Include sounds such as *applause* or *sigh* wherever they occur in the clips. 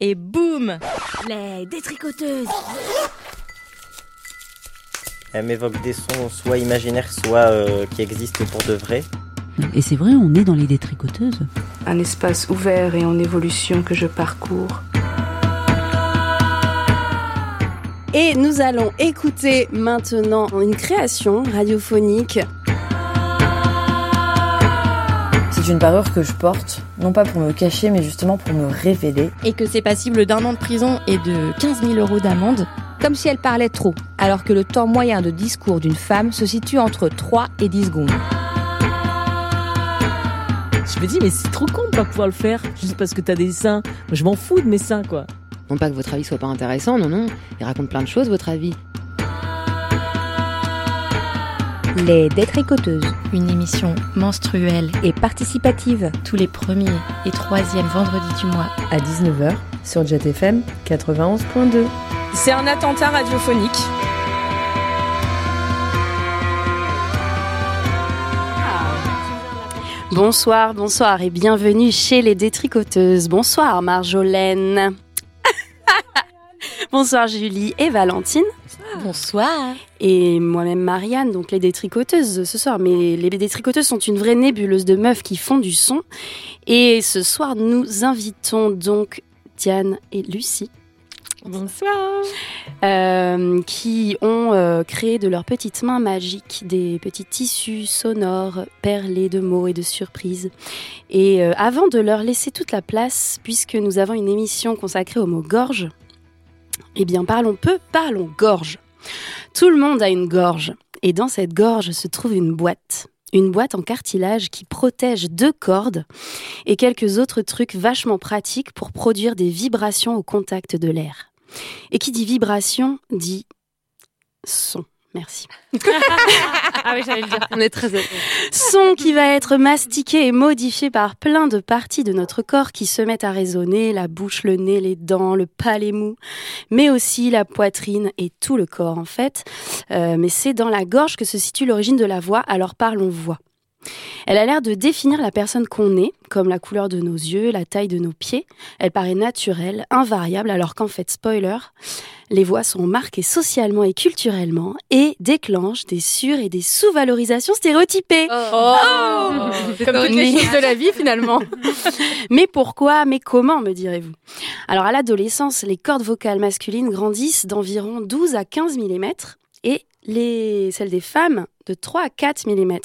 et boum Les détricoteuses Elle m'évoque des sons soit imaginaires, soit euh, qui existent pour de vrai. Et c'est vrai, on est dans les détricoteuses. Un espace ouvert et en évolution que je parcours. Et nous allons écouter maintenant une création radiophonique. C'est une parure que je porte, non pas pour me cacher, mais justement pour me révéler. Et que c'est passible d'un an de prison et de 15 000 euros d'amende, comme si elle parlait trop, alors que le temps moyen de discours d'une femme se situe entre 3 et 10 secondes. Je me dis, mais c'est trop con de pas pouvoir le faire, juste parce que t'as des seins. Moi, je m'en fous de mes seins, quoi. Non pas que votre avis soit pas intéressant, non, non. Il raconte plein de choses, votre avis. Les Détricoteuses, une émission menstruelle et participative tous les premiers et troisièmes vendredis du mois À 19h sur JetFM 91.2. C'est un attentat radiophonique. Bonsoir, bonsoir et bienvenue chez les détricoteuses. Bonsoir Marjolaine. *laughs* bonsoir Julie et Valentine. Bonsoir. Et moi-même Marianne, donc les détricoteuses ce soir. Mais les détricoteuses sont une vraie nébuleuse de meufs qui font du son. Et ce soir, nous invitons donc Diane et Lucie. Bonsoir. euh, qui ont euh, créé de leurs petites mains magiques des petits tissus sonores perlés de mots et de surprises. Et euh, avant de leur laisser toute la place, puisque nous avons une émission consacrée au mot gorge, eh bien parlons peu, parlons gorge. Tout le monde a une gorge, et dans cette gorge se trouve une boîte. Une boîte en cartilage qui protège deux cordes et quelques autres trucs vachement pratiques pour produire des vibrations au contact de l'air. Et qui dit vibration dit son. Merci. *laughs* Ah oui, j'allais le dire. On est très heureux. Son qui va être mastiqué et modifié par plein de parties de notre corps qui se mettent à résonner, la bouche, le nez, les dents, le palais mou, mais aussi la poitrine et tout le corps en fait. Euh, mais c'est dans la gorge que se situe l'origine de la voix, alors parlons voix. Elle a l'air de définir la personne qu'on est, comme la couleur de nos yeux, la taille de nos pieds. Elle paraît naturelle, invariable, alors qu'en fait, spoiler, les voix sont marquées socialement et culturellement et déclenchent des sur- et des sous-valorisations stéréotypées. Comme toutes les choses de la vie, finalement. *laughs* Mais pourquoi Mais comment, me direz-vous? Alors, à l'adolescence, les cordes vocales masculines grandissent d'environ 12 à 15 mm et les, celles des femmes de 3 à 4 mm.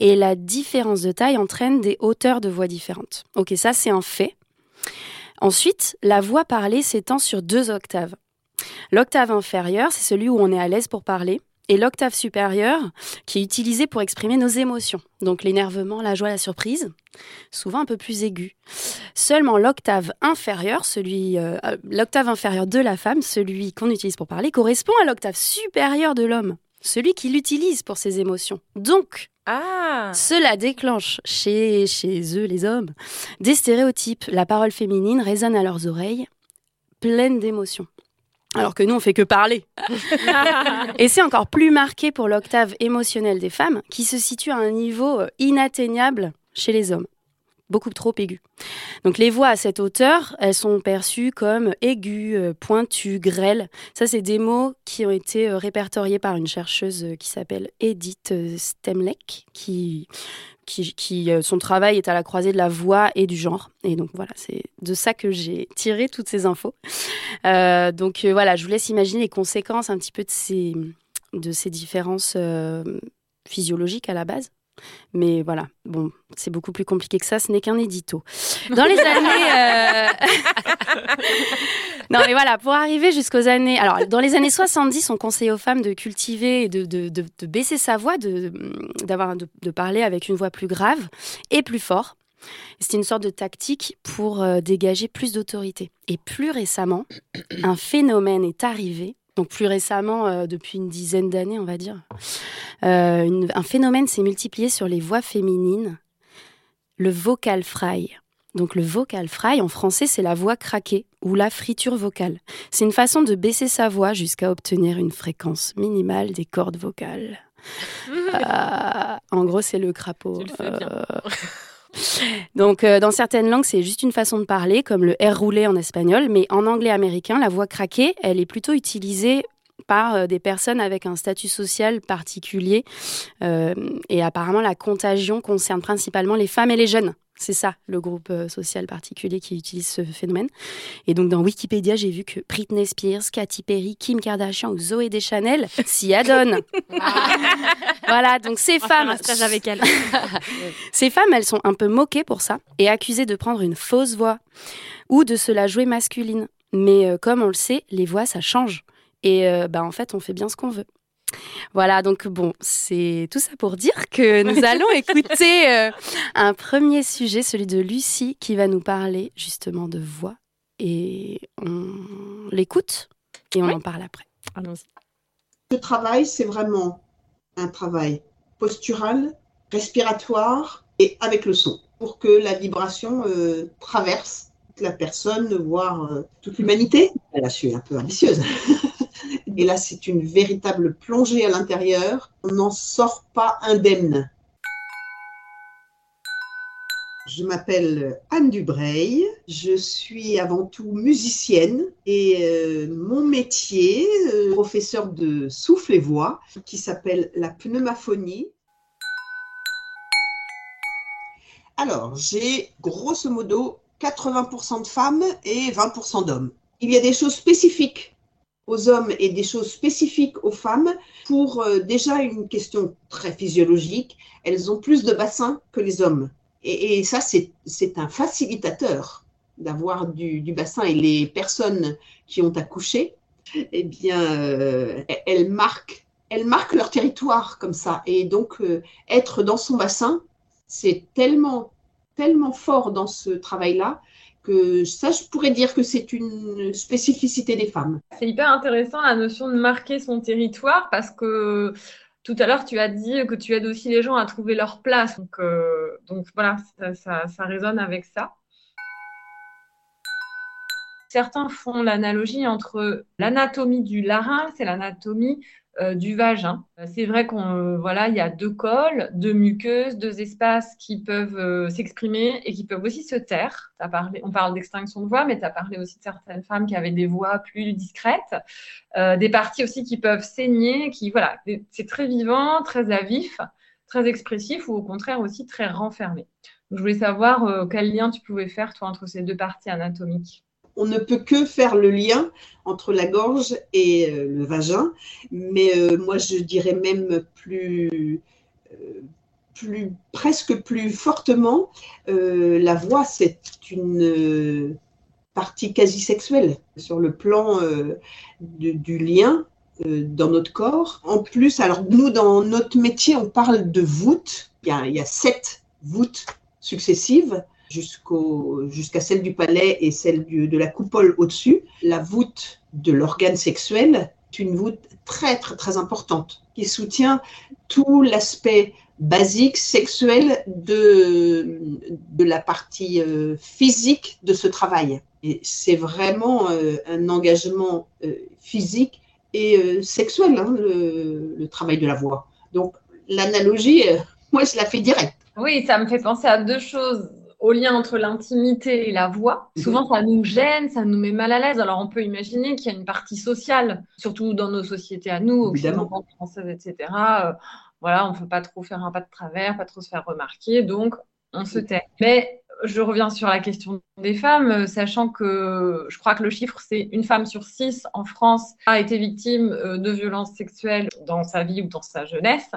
Et la différence de taille entraîne des hauteurs de voix différentes. Ok, ça c'est un fait. Ensuite, la voix parlée s'étend sur deux octaves. L'octave inférieure, c'est celui où on est à l'aise pour parler. Et l'octave supérieure, qui est utilisée pour exprimer nos émotions. Donc l'énervement, la joie, la surprise, souvent un peu plus aigu. Seulement l'octave inférieure, celui, euh, euh, l'octave inférieure de la femme, celui qu'on utilise pour parler, correspond à l'octave supérieure de l'homme, celui qui l'utilise pour ses émotions. Donc, Ah cela déclenche chez, chez eux, les hommes, des stéréotypes. La parole féminine résonne à leurs oreilles, pleine d'émotions. Alors que nous, on fait que parler. *laughs* Et c'est encore plus marqué pour l'octave émotionnelle des femmes, qui se situe à un niveau euh, inatteignable chez les hommes. Beaucoup trop aigu. Donc les voix à cette hauteur, elles sont perçues comme aiguës, euh, pointues, grêles. Ça, c'est des mots qui ont été euh, répertoriés par une chercheuse qui s'appelle Edith Stemleck, qui, qui, euh, son travail est à la croisée de la voix et du genre. Et donc voilà, c'est de ça que j'ai tiré toutes ces infos. Euh, donc euh, voilà, je vous laisse imaginer les conséquences un petit peu de ces, de ces différences physiologiques à la base. Mais voilà, bon, c'est beaucoup plus compliqué que ça, ce n'est qu'un édito. Dans les années... euh, *laughs* non mais voilà, pour arriver jusqu'aux années... Alors, dans les années 70, on conseillait aux femmes de cultiver et de, baisser sa voix, de, de parler avec une voix plus grave et plus fort. C'était une sorte de tactique pour euh, dégager plus d'autorité. Et plus récemment, un phénomène est arrivé. Donc plus récemment, euh, depuis une dizaine d'années, on va dire, euh, une- un phénomène s'est multiplié sur les voix féminines, le vocal fry. Donc le vocal fry, en français, c'est la voix craquée ou la friture vocale. C'est une façon de baisser sa voix jusqu'à obtenir une fréquence minimale des cordes vocales. Euh, *laughs* en gros, c'est le crapaud. Tu le fais bien. Donc, euh, dans certaines langues, c'est juste une façon de parler, comme le R roulé en espagnol, mais en anglais américain, la voix craquée, elle est plutôt utilisée par euh, des personnes avec un statut social particulier. Euh, et apparemment, la contagion concerne principalement les femmes et les jeunes. C'est ça, le groupe euh, social particulier qui utilise ce phénomène. Et donc, dans Wikipédia, j'ai vu que Britney Spears, Katy Perry, Kim Kardashian ou Zoé Deschanel s'y adonnent. *laughs* voilà, donc ces femmes... avec elle. *laughs* ces femmes, elles sont un peu moquées pour ça et accusées de prendre une fausse voix ou de se la jouer masculine. Mais euh, comme on le sait, les voix, ça change. Et euh, bah, en fait, on fait bien ce qu'on veut. Voilà, donc bon, c'est tout ça pour dire que *laughs* nous allons écouter euh, un premier sujet, celui de Lucie, qui va nous parler justement de voix. Et on l'écoute et on en parle après. Allons-y. Ce travail, c'est vraiment un travail postural, respiratoire et avec le son, pour que la vibration euh, traverse toute la personne, voire euh, toute l'humanité. Là, je suis un peu ambitieuse. *laughs* Et là, c'est une véritable plongée à l'intérieur. On n'en sort pas indemne. Je m'appelle Anne Dubreuil, je suis avant tout musicienne et euh, mon métier, euh, professeur de souffle et voix, qui s'appelle la pneumaphonie. Alors, j'ai grosso modo 80% de femmes et 20% d'hommes. Il y a des choses spécifiques aux hommes et des choses spécifiques aux femmes pour euh, déjà une question très physiologique. Elles ont plus de bassins que les hommes. Et, ça, c'est un facilitateur d'avoir du, du, bassin. Et les personnes qui ont accouché, eh bien, euh, elles, marquent, elles marquent leur territoire comme ça. Et donc, euh, être dans son bassin, c'est tellement, tellement fort dans ce travail-là que ça, je pourrais dire que c'est une spécificité des femmes. C'est hyper intéressant la notion de marquer son territoire parce que tout à l'heure, tu as dit que tu aides aussi les gens à trouver leur place. Donc, euh, voilà, ça résonne avec ça. Certains font l'analogie entre l'anatomie du larynx et l'anatomie euh, du vagin. C'est vrai qu'on euh, voilà, il y a deux cols, deux muqueuses, deux espaces qui peuvent euh, s'exprimer et qui peuvent aussi se taire. On parle d'extinction de voix, mais tu as parlé aussi de certaines femmes qui avaient des voix plus discrètes, euh, des parties aussi qui peuvent saigner, qui voilà, c'est très vivant, très à vif, très expressif ou au contraire aussi très renfermé. Je voulais savoir euh, quel lien tu pouvais faire toi entre ces deux parties anatomiques on ne peut que faire le lien entre la gorge et euh, le vagin, mais euh, moi je dirais même plus, euh, presque plus fortement, la voix c'est une partie quasi sexuelle sur le plan du lien dans notre corps. En plus, alors nous dans notre métier on parle de voûte, il y a sept voûtes successives jusqu'à celle du palais et celle de la coupole au-dessus. La voûte de l'organe sexuel est une voûte très, très, très importante qui soutient tout l'aspect basique, sexuel de, de la partie euh, physique de ce travail. Et c'est vraiment euh, un engagement euh, physique et sexuel, hein, le, le, travail de la voix. Donc, l'analogie, moi, je la fais direct. Oui, ça me fait penser à deux choses au lien entre l'intimité et la voix. Souvent, ça nous gêne, ça nous met mal à l'aise. Alors, on peut imaginer qu'il y a une partie sociale, surtout dans nos sociétés à nous, occidentales, françaises, etc. Euh, voilà, on ne peut pas trop faire un pas de travers, pas trop se faire remarquer, donc on se tait. Mais je reviens sur la question des femmes, sachant que je crois que le chiffre, c'est une femme sur six en France a été victime de violences sexuelles dans sa vie ou dans sa jeunesse.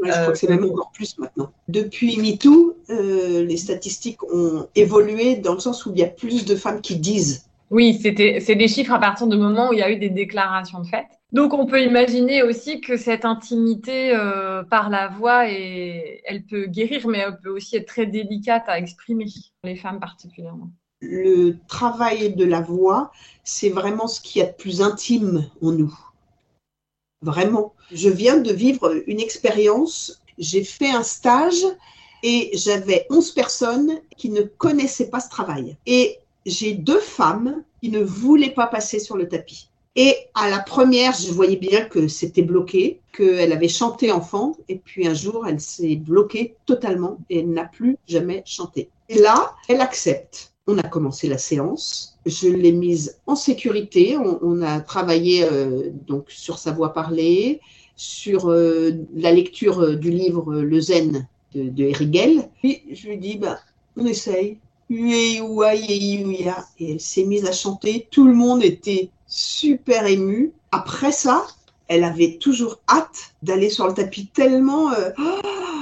Ouais, je crois euh, que c'est même encore plus maintenant. Depuis MeToo, euh, les statistiques ont évolué dans le sens où il y a plus de femmes qui disent. Oui, c'est des chiffres à partir du moment où il y a eu des déclarations de fait. Donc on peut imaginer aussi que cette intimité euh, par la voix, est, elle peut guérir, mais elle peut aussi être très délicate à exprimer, les femmes particulièrement. Le travail de la voix, c'est vraiment ce qu'il y a de plus intime en nous. Vraiment. Je viens de vivre une expérience, j'ai fait un stage et j'avais 11 personnes qui ne connaissaient pas ce travail. Et j'ai deux femmes qui ne voulaient pas passer sur le tapis Et à la première, je voyais bien que c'était bloqué, qu'elle avait chanté enfant, et puis un jour, elle s'est bloquée totalement et elle n'a plus jamais chanté. Et là, elle accepte. On a commencé la séance. Je l'ai mise en sécurité. On, a travaillé euh, donc sur sa voix parlée, sur euh, la lecture euh, du livre Le Zen de, de Erigel. Puis je lui dis, bah, on essaye. Et elle s'est mise à chanter. Tout le monde était super ému. Après ça, elle avait toujours hâte d'aller sur le tapis tellement euh,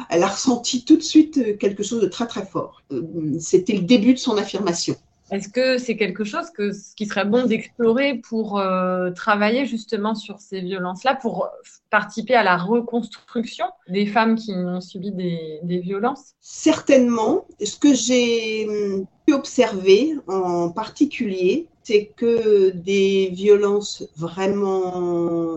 elle a ressenti tout de suite euh, quelque chose de très très fort. Euh, c'était le début de son affirmation. Est-ce que c'est quelque chose que, qui serait bon d'explorer pour euh, travailler justement sur ces violences-là, pour participer à la reconstruction des femmes qui ont subi des, des violences? Certainement. Ce que j'ai hum, pu observer en particulier, c'est que des violences vraiment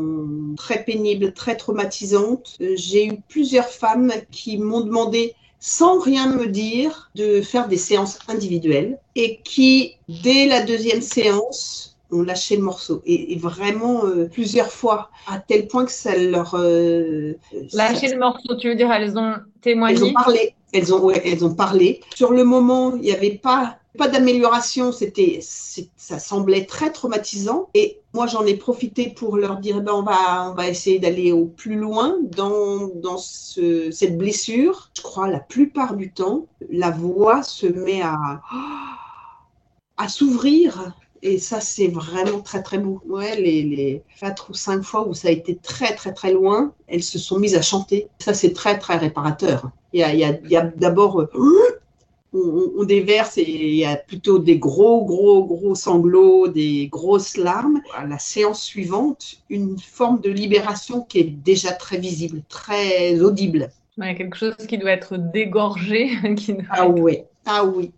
très pénibles, très traumatisantes, j'ai eu plusieurs femmes qui m'ont demandé sans rien me dire, de faire des séances individuelles et qui, dès la deuxième séance, ont lâché le morceau. Et, vraiment euh, plusieurs fois, à tel point que ça leur... Euh, lâché le morceau, tu veux dire, elles ont témoigné Elles ont parlé. Elles ont, ouais, elles ont parlé. Sur le moment, il n'y avait pas pas d'amélioration, c'était, ça semblait très traumatisant. Et moi, j'en ai profité pour leur dire, eh ben, on va, on va essayer d'aller au plus loin dans, dans ce, cette blessure. Je crois la plupart du temps, la voix se met à, à s'ouvrir. Et ça, c'est vraiment très, très beau. Les, les quatre ou cinq fois où ça a été très, très, très loin, elles se sont mises à chanter. Ça, c'est très, très réparateur. Il y a, a, a d'abord on, déverse et il y a plutôt des gros, gros, gros sanglots, des grosses larmes. À la séance suivante, une forme de libération qui est déjà très visible, très audible. Quelque chose qui doit être dégorgé. *laughs* Qui ah oui, ah oui.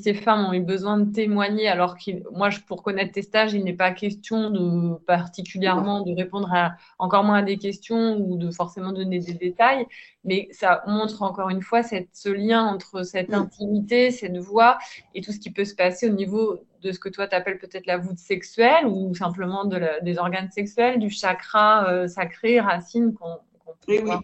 Ces femmes ont eu besoin de témoigner, alors que moi, pour connaître tes stages, il n'est pas question de particulièrement de répondre à encore moins à des questions ou de forcément donner des détails, mais ça montre encore une fois cette, ce lien entre cette mm. intimité, cette voix et tout ce qui peut se passer au niveau de ce que toi tu appelles peut-être la voûte sexuelle ou simplement de des organes sexuels, du chakra euh, sacré, racine qu'on peut voir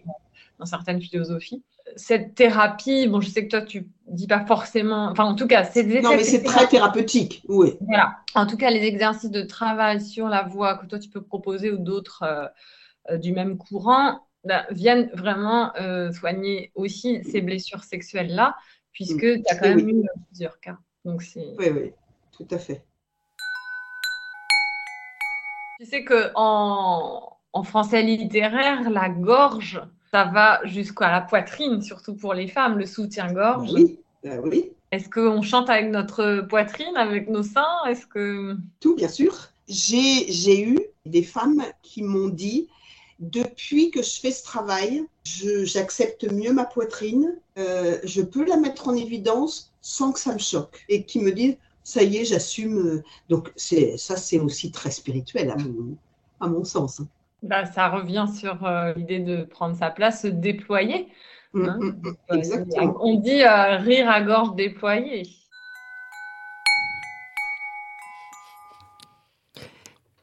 dans certaines philosophies cette thérapie, bon, je sais que toi, tu dis pas forcément, enfin, en tout cas, c'est des Non, mais c'est très thérapeutique, oui. Voilà. En tout cas, les exercices de travail sur la voix que toi, tu peux proposer ou d'autres euh, euh, du même courant bah, viennent vraiment euh, soigner aussi ces blessures sexuelles-là, puisque mm. tu as quand même eu plusieurs cas. Donc, oui, oui, tout à fait. Tu sais que en, en français littéraire, la gorge, ça va jusqu'à la poitrine, surtout pour les femmes, le soutien-gorge. Oui, ben oui. Est-ce qu'on chante avec notre poitrine, avec nos seins? Est-ce que tout, bien sûr. J'ai eu des femmes qui m'ont dit depuis que je fais ce travail, j'accepte mieux ma poitrine, euh, je peux la mettre en évidence sans que ça me choque, et qui me disent ça y est, j'assume. Donc ça, c'est aussi très spirituel à mon, à mon sens. Hein. Bah, ça revient sur euh, l'idée de prendre sa place, se déployer. Mm, hein. mm, mm, exactement. On dit euh, rire à gorge déployée.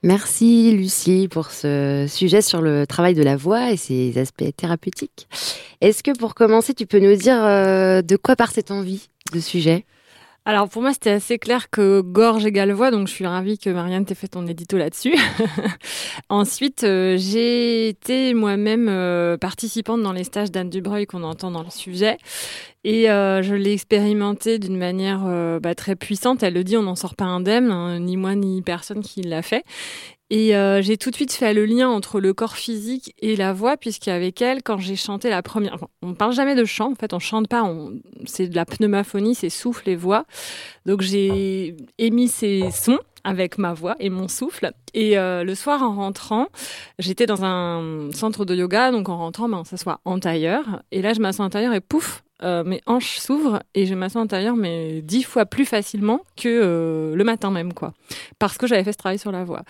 Merci Lucie pour ce sujet sur le travail de la voix et ses aspects thérapeutiques. Est-ce que pour commencer, tu peux nous dire euh, de quoi part cette envie de sujet? Alors pour moi, c'était assez clair que gorge égale voix, donc je suis ravie que Marianne t'ait fait ton édito là-dessus. *laughs* Ensuite, euh, j'ai été moi-même euh, participante dans les stages d'Anne Dubreuil qu'on entend dans le sujet. Et euh, je l'ai expérimenté d'une manière bah, très puissante. Elle le dit, on n'en sort pas indemne, hein, ni moi ni personne qui l'a fait. Et euh, j'ai tout de suite fait le lien entre le corps physique et la voix, puisqu'avec elle, quand j'ai chanté la première, on parle jamais de chant, en fait, on chante pas, on... c'est de la pneumaphonie, c'est souffle et voix. Donc j'ai émis ces sons avec ma voix et mon souffle. Et euh, le soir, en rentrant, j'étais dans un centre de yoga, donc en rentrant, ben, on s'assoit en tailleur. Et là, je m'assois en tailleur et pouf, euh, mes hanches s'ouvrent et je m'assois en tailleur mais dix fois plus facilement que euh, le matin même quoi. Parce que j'avais fait ce travail sur la voix.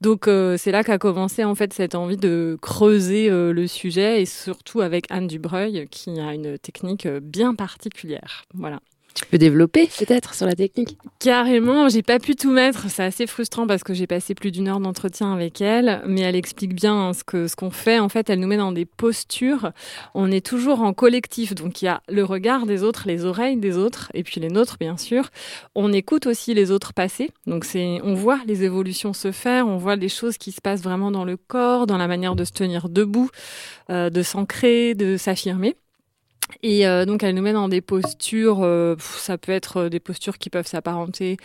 Donc euh, c'est là qu'a commencé en fait cette envie de creuser le sujet et surtout avec Anne Dubreuil qui a une technique bien particulière. Voilà Tu peux développer peut-être sur la technique Carrément, j'ai pas pu tout mettre. C'est assez frustrant parce que j'ai passé plus d'une heure d'entretien avec elle, mais elle explique bien ce que ce qu'on fait. En fait, elle nous met dans des postures. On est toujours en collectif, donc il y a le regard des autres, les oreilles des autres, et puis les nôtres bien sûr. On écoute aussi les autres passer. Donc on voit les évolutions se faire, on voit les choses qui se passent vraiment dans le corps, dans la manière de se tenir debout, euh, de s'ancrer, de s'affirmer. Et euh, donc, elle nous met dans des postures, euh, ça peut être euh, des postures qui peuvent s'apparenter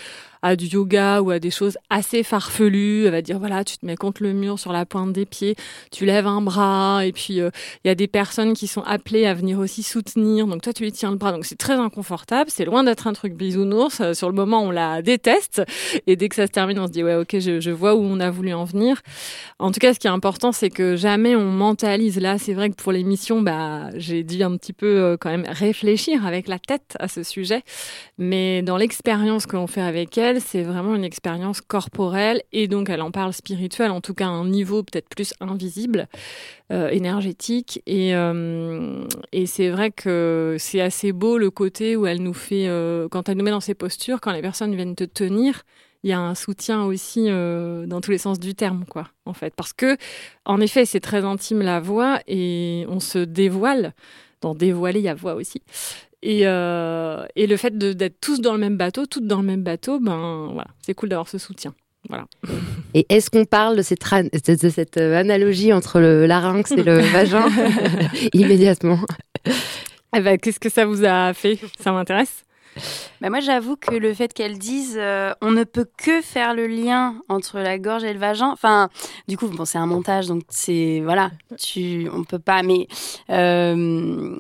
à du yoga ou à des choses assez farfelues. Elle va dire, voilà, tu te mets contre le mur sur la pointe des pieds, tu lèves un bras, et puis il y a des personnes qui sont appelées à venir aussi soutenir. Donc, toi, tu lui tiens le bras. Donc, c'est très inconfortable. C'est loin d'être un truc bisounours. Sur le moment, on la déteste. Et dès que ça se termine, on se dit, ouais, ok, je, je vois où on a voulu en venir. En tout cas, ce qui est important, c'est que jamais on mentalise. Là, c'est vrai que pour l'émission, bah, j'ai dit un petit peu euh, quand même réfléchir avec la tête à ce sujet. Mais dans l'expérience que l'on fait avec elle, c'est vraiment une expérience corporelle et donc elle en parle spirituelle, en tout cas à un niveau peut-être plus invisible, euh, énergétique. Et, euh, et c'est vrai que c'est assez beau le côté où elle nous fait, quand elle nous met dans ses postures, quand les personnes viennent te tenir, il y a un soutien aussi dans tous les sens du terme, quoi, en fait. Parce que, en effet, c'est très intime la voix et on se dévoile dans dévoiler, il y a voix aussi. Et, euh, et le fait d'être tous dans le même bateau, toutes dans le même bateau, ben voilà, c'est cool d'avoir ce soutien. Voilà. *laughs* Et est-ce qu'on parle de cette, de cette euh, analogie entre le larynx et le *laughs* vagin? *laughs* Immédiatement eh ben, Qu'est-ce que ça vous a fait? Ça m'intéresse. Bah moi, j'avoue que le fait qu'elle dise euh, on ne peut que faire le lien entre la gorge et le vagin, enfin, du coup, bon, c'est un montage, donc c'est voilà, tu, on peut pas, mais euh,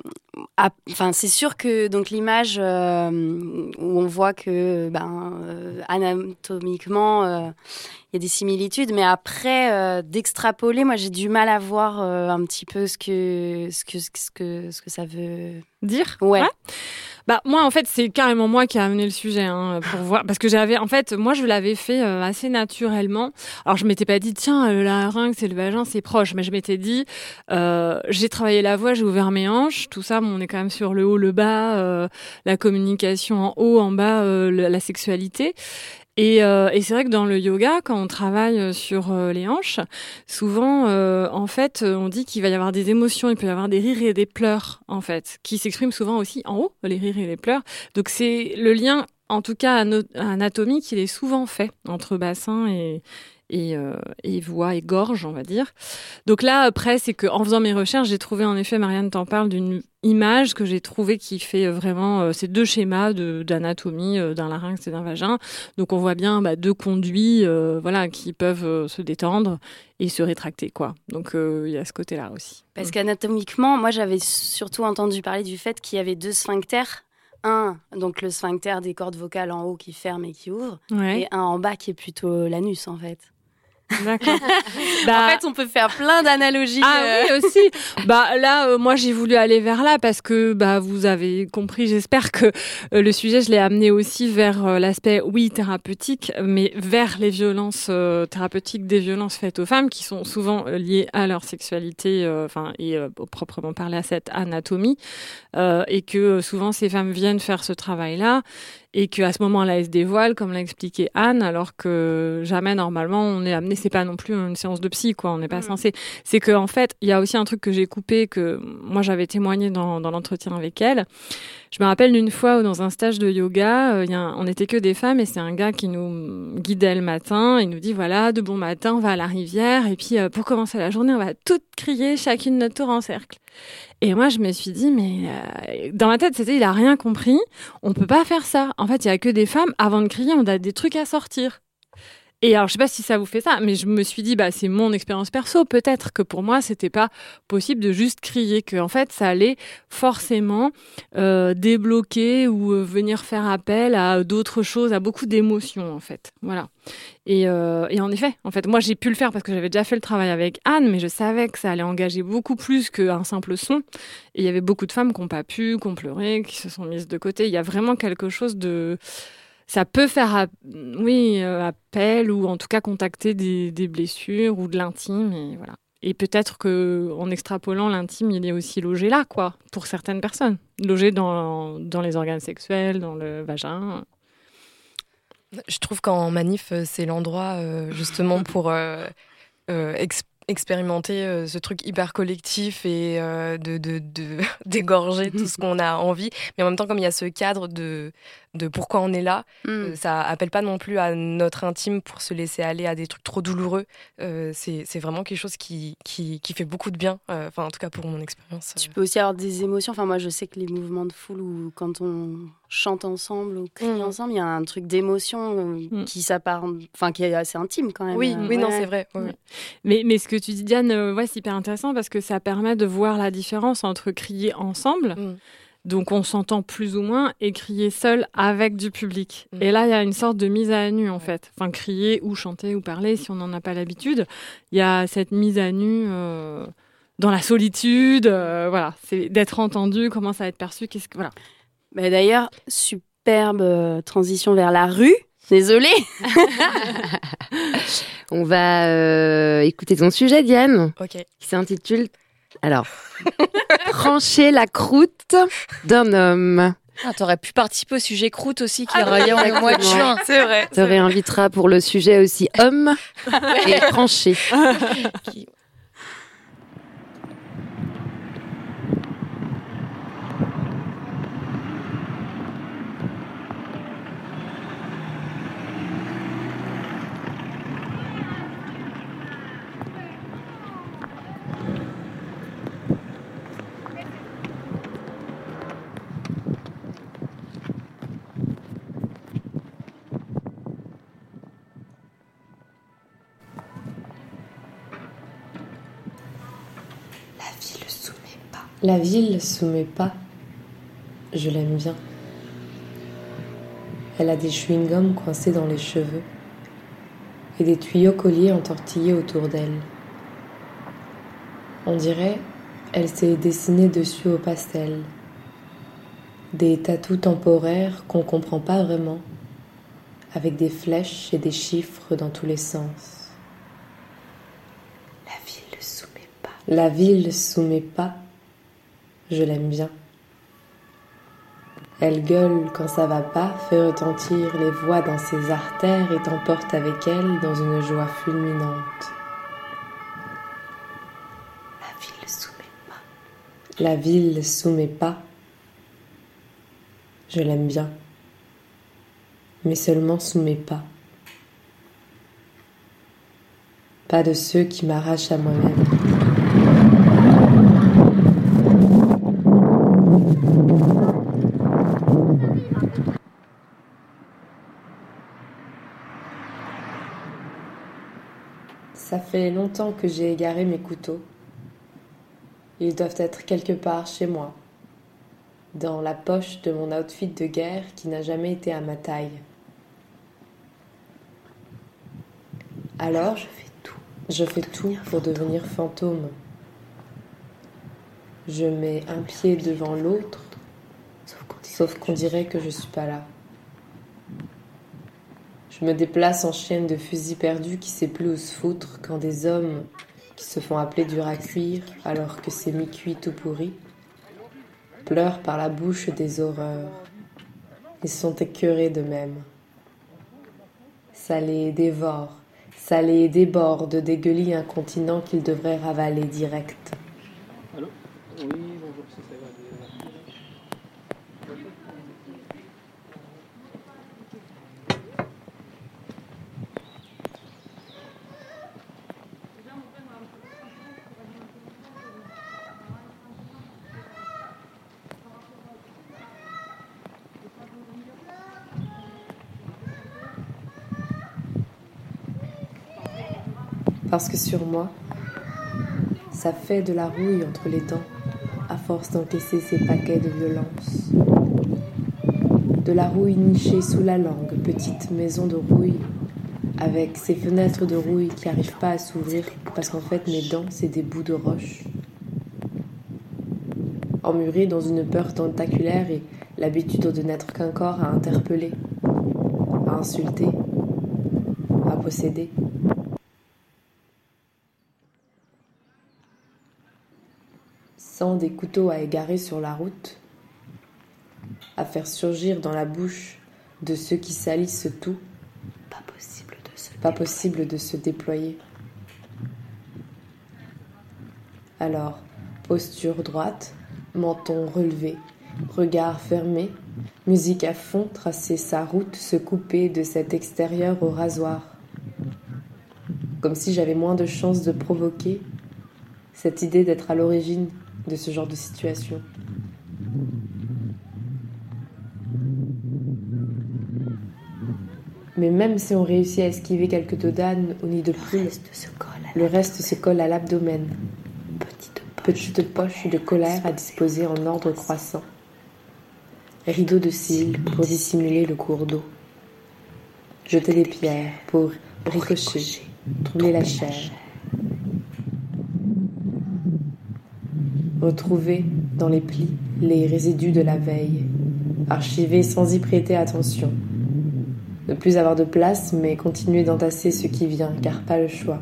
enfin, c'est sûr que donc l'image euh, où on voit que ben anatomiquement il y a des similitudes, mais après d'extrapoler, moi j'ai du mal à voir un petit peu ce que ce que ce que ce que ça veut dire. Ouais. ouais. Bah moi en fait c'est carrément moi qui a amené le sujet hein, pour voir. Parce que j'avais en fait moi je l'avais fait euh, assez naturellement. Alors je m'étais pas dit tiens le larynx et le vagin c'est proche. Mais je m'étais dit euh, j'ai travaillé la voix, j'ai ouvert mes hanches, tout ça on est quand même sur le haut le bas, euh, la communication en haut en bas, la sexualité et, euh, et c'est vrai que dans le yoga, quand on travaille euh, sur euh, les hanches, souvent, en fait, on dit qu'il va y avoir des émotions, il peut y avoir des rires et des pleurs, en fait, qui s'expriment souvent aussi en haut, les rires et les pleurs. Donc c'est le lien, en tout cas anatomique, il est souvent fait entre bassin et, et, euh, et, voix et gorge, on va dire. Donc là, après, c'est qu'en faisant mes recherches, j'ai trouvé en effet, Marianne t'en parle, d'une image que j'ai trouvée qui fait vraiment euh, ces deux schémas d'anatomie euh, d'un larynx et d'un vagin. Donc on voit bien bah, deux conduits voilà, qui peuvent se détendre et se rétracter. quoi. Donc il y a ce côté-là aussi. Parce qu'anatomiquement, moi j'avais surtout entendu parler du fait qu'il y avait deux sphincters un, donc le sphincter des cordes vocales en haut qui ferme et qui ouvre, et un en bas qui est plutôt l'anus en fait. D'accord. *laughs* bah, en fait, on peut faire plein d'analogies. Ah oui, euh. aussi. bah là, euh, moi, j'ai voulu aller vers là parce que bah vous avez compris. J'espère que euh, le sujet, je l'ai amené aussi vers l'aspect, oui, thérapeutique, mais vers les violences thérapeutiques des violences faites aux femmes qui sont souvent liées à leur sexualité, enfin et proprement parler à cette anatomie, et que souvent ces femmes viennent faire ce travail-là et qu'à ce moment-là, elle se dévoile, comme l'a expliqué Anne, alors que jamais normalement on est amené, c'est pas non plus une séance de psy, quoi, on n'est pas mm. censé. C'est qu'en en fait, il y a aussi un truc que j'ai coupé, que moi j'avais témoigné dans, dans l'entretien avec elle. Je me rappelle d'une fois où dans un stage de yoga, euh, on n'était que des femmes et c'est un gars qui nous guidait le matin. Il nous dit voilà, de bon matin, on va à la rivière et puis euh, pour commencer la journée, on va toutes crier chacune notre tour en cercle. Et moi, je me suis dit, mais euh, dans ma tête, c'était, il a rien compris. On peut pas faire ça. En fait, il y a que des femmes. Avant de crier, on a des trucs à sortir. Et alors, je sais pas si ça vous fait ça, mais je me suis dit, bah, c'est mon expérience perso. Peut-être que pour moi, c'était pas possible de juste crier, que en fait, ça allait forcément euh, débloquer ou euh, venir faire appel à d'autres choses, à beaucoup d'émotions, en fait. Voilà. Et, euh, et, en effet, en fait, moi, j'ai pu le faire parce que j'avais déjà fait le travail avec Anne, mais je savais que ça allait engager beaucoup plus qu'un simple son. Et il y avait beaucoup de femmes qui n'ont pas pu, qui ont pleuré, qui se sont mises de côté. Il y a vraiment quelque chose de ça peut faire oui, euh, appel ou en tout cas contacter des, blessures ou de l'intime. Et, voilà. Et peut-être que en extrapolant l'intime, il est aussi logé là, quoi, pour certaines personnes. Logé dans, dans les organes sexuels, dans le vagin. Je trouve qu'en manif, euh, c'est l'endroit euh, justement *laughs* pour euh, ex- expérimenter ce truc hyper collectif et de *laughs* dégorger tout ce qu'on a envie. Mais en même temps, comme il y a ce cadre de, de pourquoi on est là, euh, ça appelle pas non plus à notre intime pour se laisser aller à des trucs trop douloureux. Euh, c'est vraiment quelque chose qui, qui, qui fait beaucoup de bien, euh, enfin en tout cas pour mon expérience. Tu peux aussi avoir des émotions. Enfin, moi, je sais que les mouvements de foule ou quand on chante ensemble ou crie ensemble, il y a un truc d'émotion euh, qui s'apparente, enfin, qui est assez intime quand même. Oui, Euh, oui, non, c'est vrai. ouais, ouais. Mais, mais ce que tu dis, Diane, euh, ouais, c'est hyper intéressant parce que ça permet de voir la différence entre crier ensemble, donc on s'entend plus ou moins, et crier seul avec du public. Et là, il y a une sorte de mise à nu, en fait. Enfin, crier ou chanter ou parler, si on n'en a pas l'habitude, il y a cette mise à nu. euh, dans la solitude, euh, voilà, c'est d'être entendu, comment ça va être perçu, qu'est-ce que voilà. Bah, D'ailleurs, superbe euh, transition vers la rue. Désolée. *laughs* *laughs* On va euh, écouter ton sujet, Diane. Ok. Qui s'intitule alors trancher la croûte d'un homme. Ah, t'aurais pu participer au sujet croûte aussi qui revient au mois de juin. C'est vrai. Te réinvitera pour le sujet aussi homme *laughs* et tranché. *laughs* La ville sous mes pas, je l'aime bien. Elle a des chewing-gums coincés dans les cheveux et des tuyaux colliers entortillés autour d'elle. On dirait elle s'est dessinée dessus au pastel. Des tatous temporaires qu'on comprend pas vraiment, avec des flèches et des chiffres dans tous les sens. La ville sous mes pas. La ville sous mes pas, je l'aime bien. Elle gueule quand ça va pas, fait retentir les voix dans ses artères et t'emporte avec elle dans une joie fulminante. La ville sous mes pas. La ville sous mes pas, je l'aime bien. Mais seulement sous mes pas. Pas de ceux qui m'arrachent à moi-même. Ça fait longtemps que j'ai égaré mes couteaux. Ils doivent être quelque part chez moi, dans la poche de mon outfit de guerre qui n'a jamais été à ma taille. Alors, je fais tout. Je fais tout pour devenir fantôme. Je mets un pied devant l'autre, sauf qu'on dirait que je suis pas là. Je me déplace en chienne de fusil perdu qui sait plus où se foutre quand des hommes qui se font appeler dur à cuire alors que c'est mi-cuit tout pourri pleurent par la bouche des horreurs. Ils sont écœurés d'eux-mêmes. Ça les dévore, ça les déborde des gueulis incontinents qu'ils devraient ravaler direct. Parce que sur moi, ça fait de la rouille entre les dents, à force d'encaisser ces paquets de violence. De la rouille nichée sous la langue, petite maison de rouille, avec ses fenêtres de rouille qui n'arrivent pas à s'ouvrir parce qu'en fait mes dents, c'est des bouts de roche. Emmurée dans une peur tentaculaire et l'habitude de n'être qu'un corps à interpeller, à insulter, à posséder. Des couteaux à égarer sur la route, à faire surgir dans la bouche de ceux qui salissent tout, Pas possible de se pas possible de se déployer. Alors, posture droite, menton relevé, regard fermé, musique à fond, tracer sa route, se couper de cet extérieur au rasoir. Comme si j'avais moins de chances de provoquer cette idée d'être à l'origine de ce genre de situation. Mais même si on réussit à esquiver quelques dodanes au nid de plume, le reste se colle à l'abdomen. Petite poche de colère à disposer en ordre croissant. Rideau de cils pour dissimuler le cours d'eau. Jeter des pierres pour ricocher, troubler la chair. Retrouver dans les plis les résidus de la veille, archiver sans y prêter attention. Ne plus avoir de place, mais continuer d'entasser ce qui vient, car pas le choix.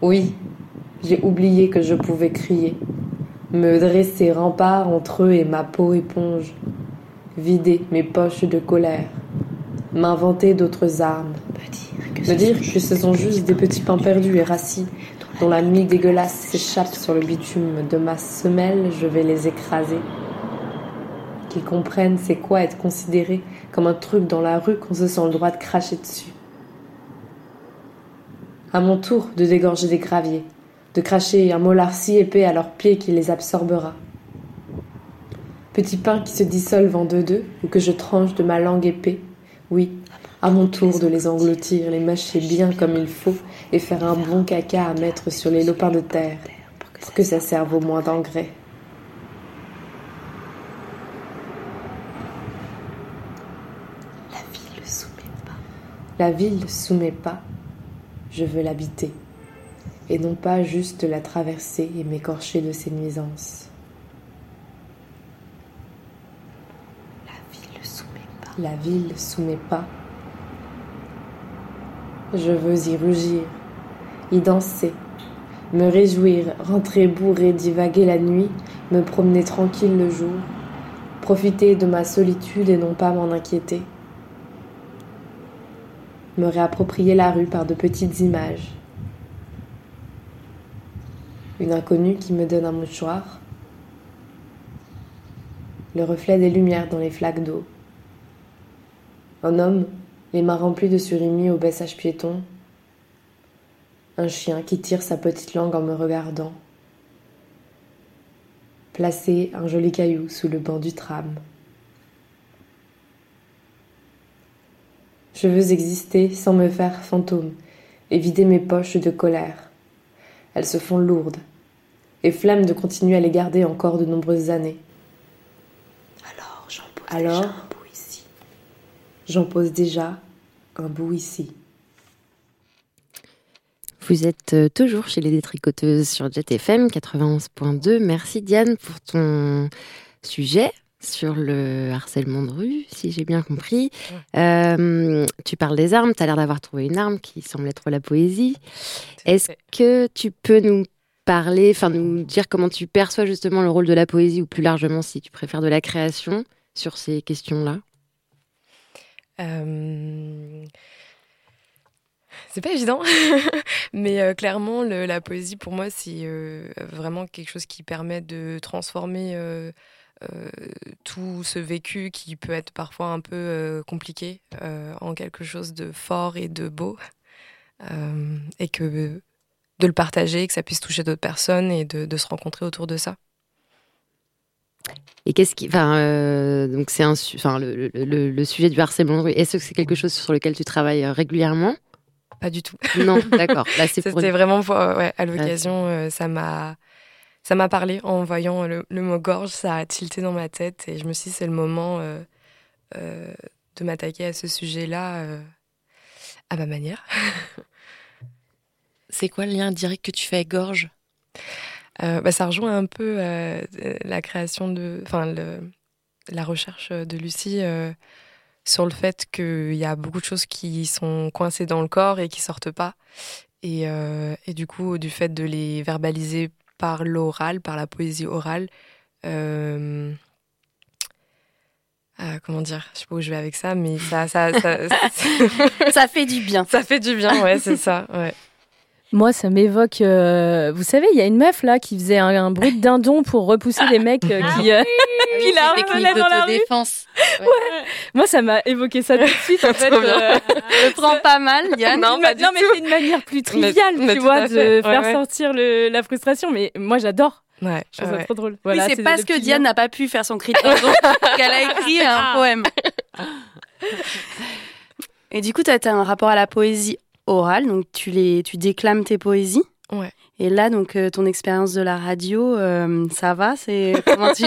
Oui, j'ai oublié que je pouvais crier, me dresser rempart entre eux et ma peau éponge, vider mes poches de colère, m'inventer d'autres armes, me dire que ce sont juste des petits pains perdus et rassis dont la mie dégueulasse s'échappe sur le bitume de ma semelle, je vais les écraser. Qu'ils comprennent c'est quoi être considéré comme un truc dans la rue qu'on se sent le droit de cracher dessus. À mon tour de dégorger des graviers, de cracher un molar si épais à leurs pieds qu'il les absorbera. Petit pain qui se dissolve en deux-deux ou que je tranche de ma langue épée, oui, à mon tour de les engloutir, les mâcher bien comme il faut et faire un bon caca à mettre sur les lopins de terre pour que ça serve au moins d'engrais. La ville sous mes pas. La ville sous mes pas, je veux l'habiter, et non pas juste la traverser et m'écorcher de ses nuisances. La ville sous mes pas. La ville sous mes pas, je veux y rugir, y danser, me réjouir, rentrer bourré, divaguer la nuit, me promener tranquille le jour, profiter de ma solitude et non pas m'en inquiéter, me réapproprier la rue par de petites images. Une inconnue qui me donne un mouchoir, le reflet des lumières dans les flaques d'eau, un homme les mains remplies de surimi au baissage piéton, un chien qui tire sa petite langue en me regardant, placer un joli caillou sous le banc du tram. Je veux exister sans me faire fantôme et vider mes poches de colère. Elles se font lourdes et flemme de continuer à les garder encore de nombreuses années. Alors j'en pose Alors, déjà un bout ici. J'en pose déjà un bout ici. Vous êtes euh, toujours chez les détricoteuses sur Jet FM 91.2. Merci Diane pour ton sujet sur le harcèlement de rue, si j'ai bien compris. Euh, tu parles des armes, tu as l'air d'avoir trouvé une arme qui semble être la poésie. Est-ce que tu peux nous parler, enfin nous dire comment tu perçois justement le rôle de la poésie ou plus largement si tu préfères de la création sur ces questions-là? C'est pas évident, *laughs* mais euh, clairement, la poésie pour moi, c'est euh, vraiment quelque chose qui permet de transformer euh, euh, tout ce vécu qui peut être parfois un peu euh, compliqué euh, en quelque chose de fort et de beau. Euh, et que de le partager, que ça puisse toucher d'autres personnes et de se rencontrer autour de ça. Et qu'est-ce qui, enfin, euh, donc c'est un, enfin, le, le- le- le sujet du harcèlement. Est-ce que c'est quelque chose sur lequel tu travailles euh, régulièrement? Pas du tout. Non, *laughs* d'accord. Là, c'est pour C'était une- vraiment pour- ouais, à l'occasion, euh, ça m'a ça m'a parlé en voyant le, le mot gorge, ça a tilté dans ma tête et je me suis dit c'est le moment euh, euh, de m'attaquer à ce sujet-là euh, à ma manière. *laughs* C'est quoi le lien direct que tu fais avec Gorge? Euh, bah, ça rejoint un peu euh, la création de, enfin la recherche de Lucie euh, sur le fait qu'il y a beaucoup de choses qui sont coincées dans le corps et qui sortent pas. Et, euh, et du coup, du fait de les verbaliser par l'oral, par la poésie orale, euh, ah, comment dire? Je sais pas où je vais avec ça, mais ça, ça, ça, *laughs* Ça fait du bien. ça fait du bien, ouais, c'est ça. Ouais. Moi, ça m'évoque. euh, vous savez, il y a une meuf là qui faisait un, un bruit de dindon pour repousser les mecs euh, qui, euh, qui la harcelaient dans la rue. Défense. Ouais. Moi, ça m'a évoqué ça tout de suite. En *laughs* fait, euh, Je prends pas mal, Yann. Non, pas du non, mais c'est une manière plus triviale, Mais- tu vois, de. Ouais, faire ouais. sortir le, la frustration. Mais moi, j'adore. Ouais, Je trouve ouais. ça trop drôle. Oui, Voilà, c'est le parce que Diane n'a pas pu faire son cri de dindon *laughs* qu'elle a écrit un poème. Et du coup, tu as un rapport à la poésie orale, donc tu, les, tu déclames tes poésies. Ouais. Et là, donc, euh, ton expérience de la radio, euh, ça va? C'est *laughs* comment tu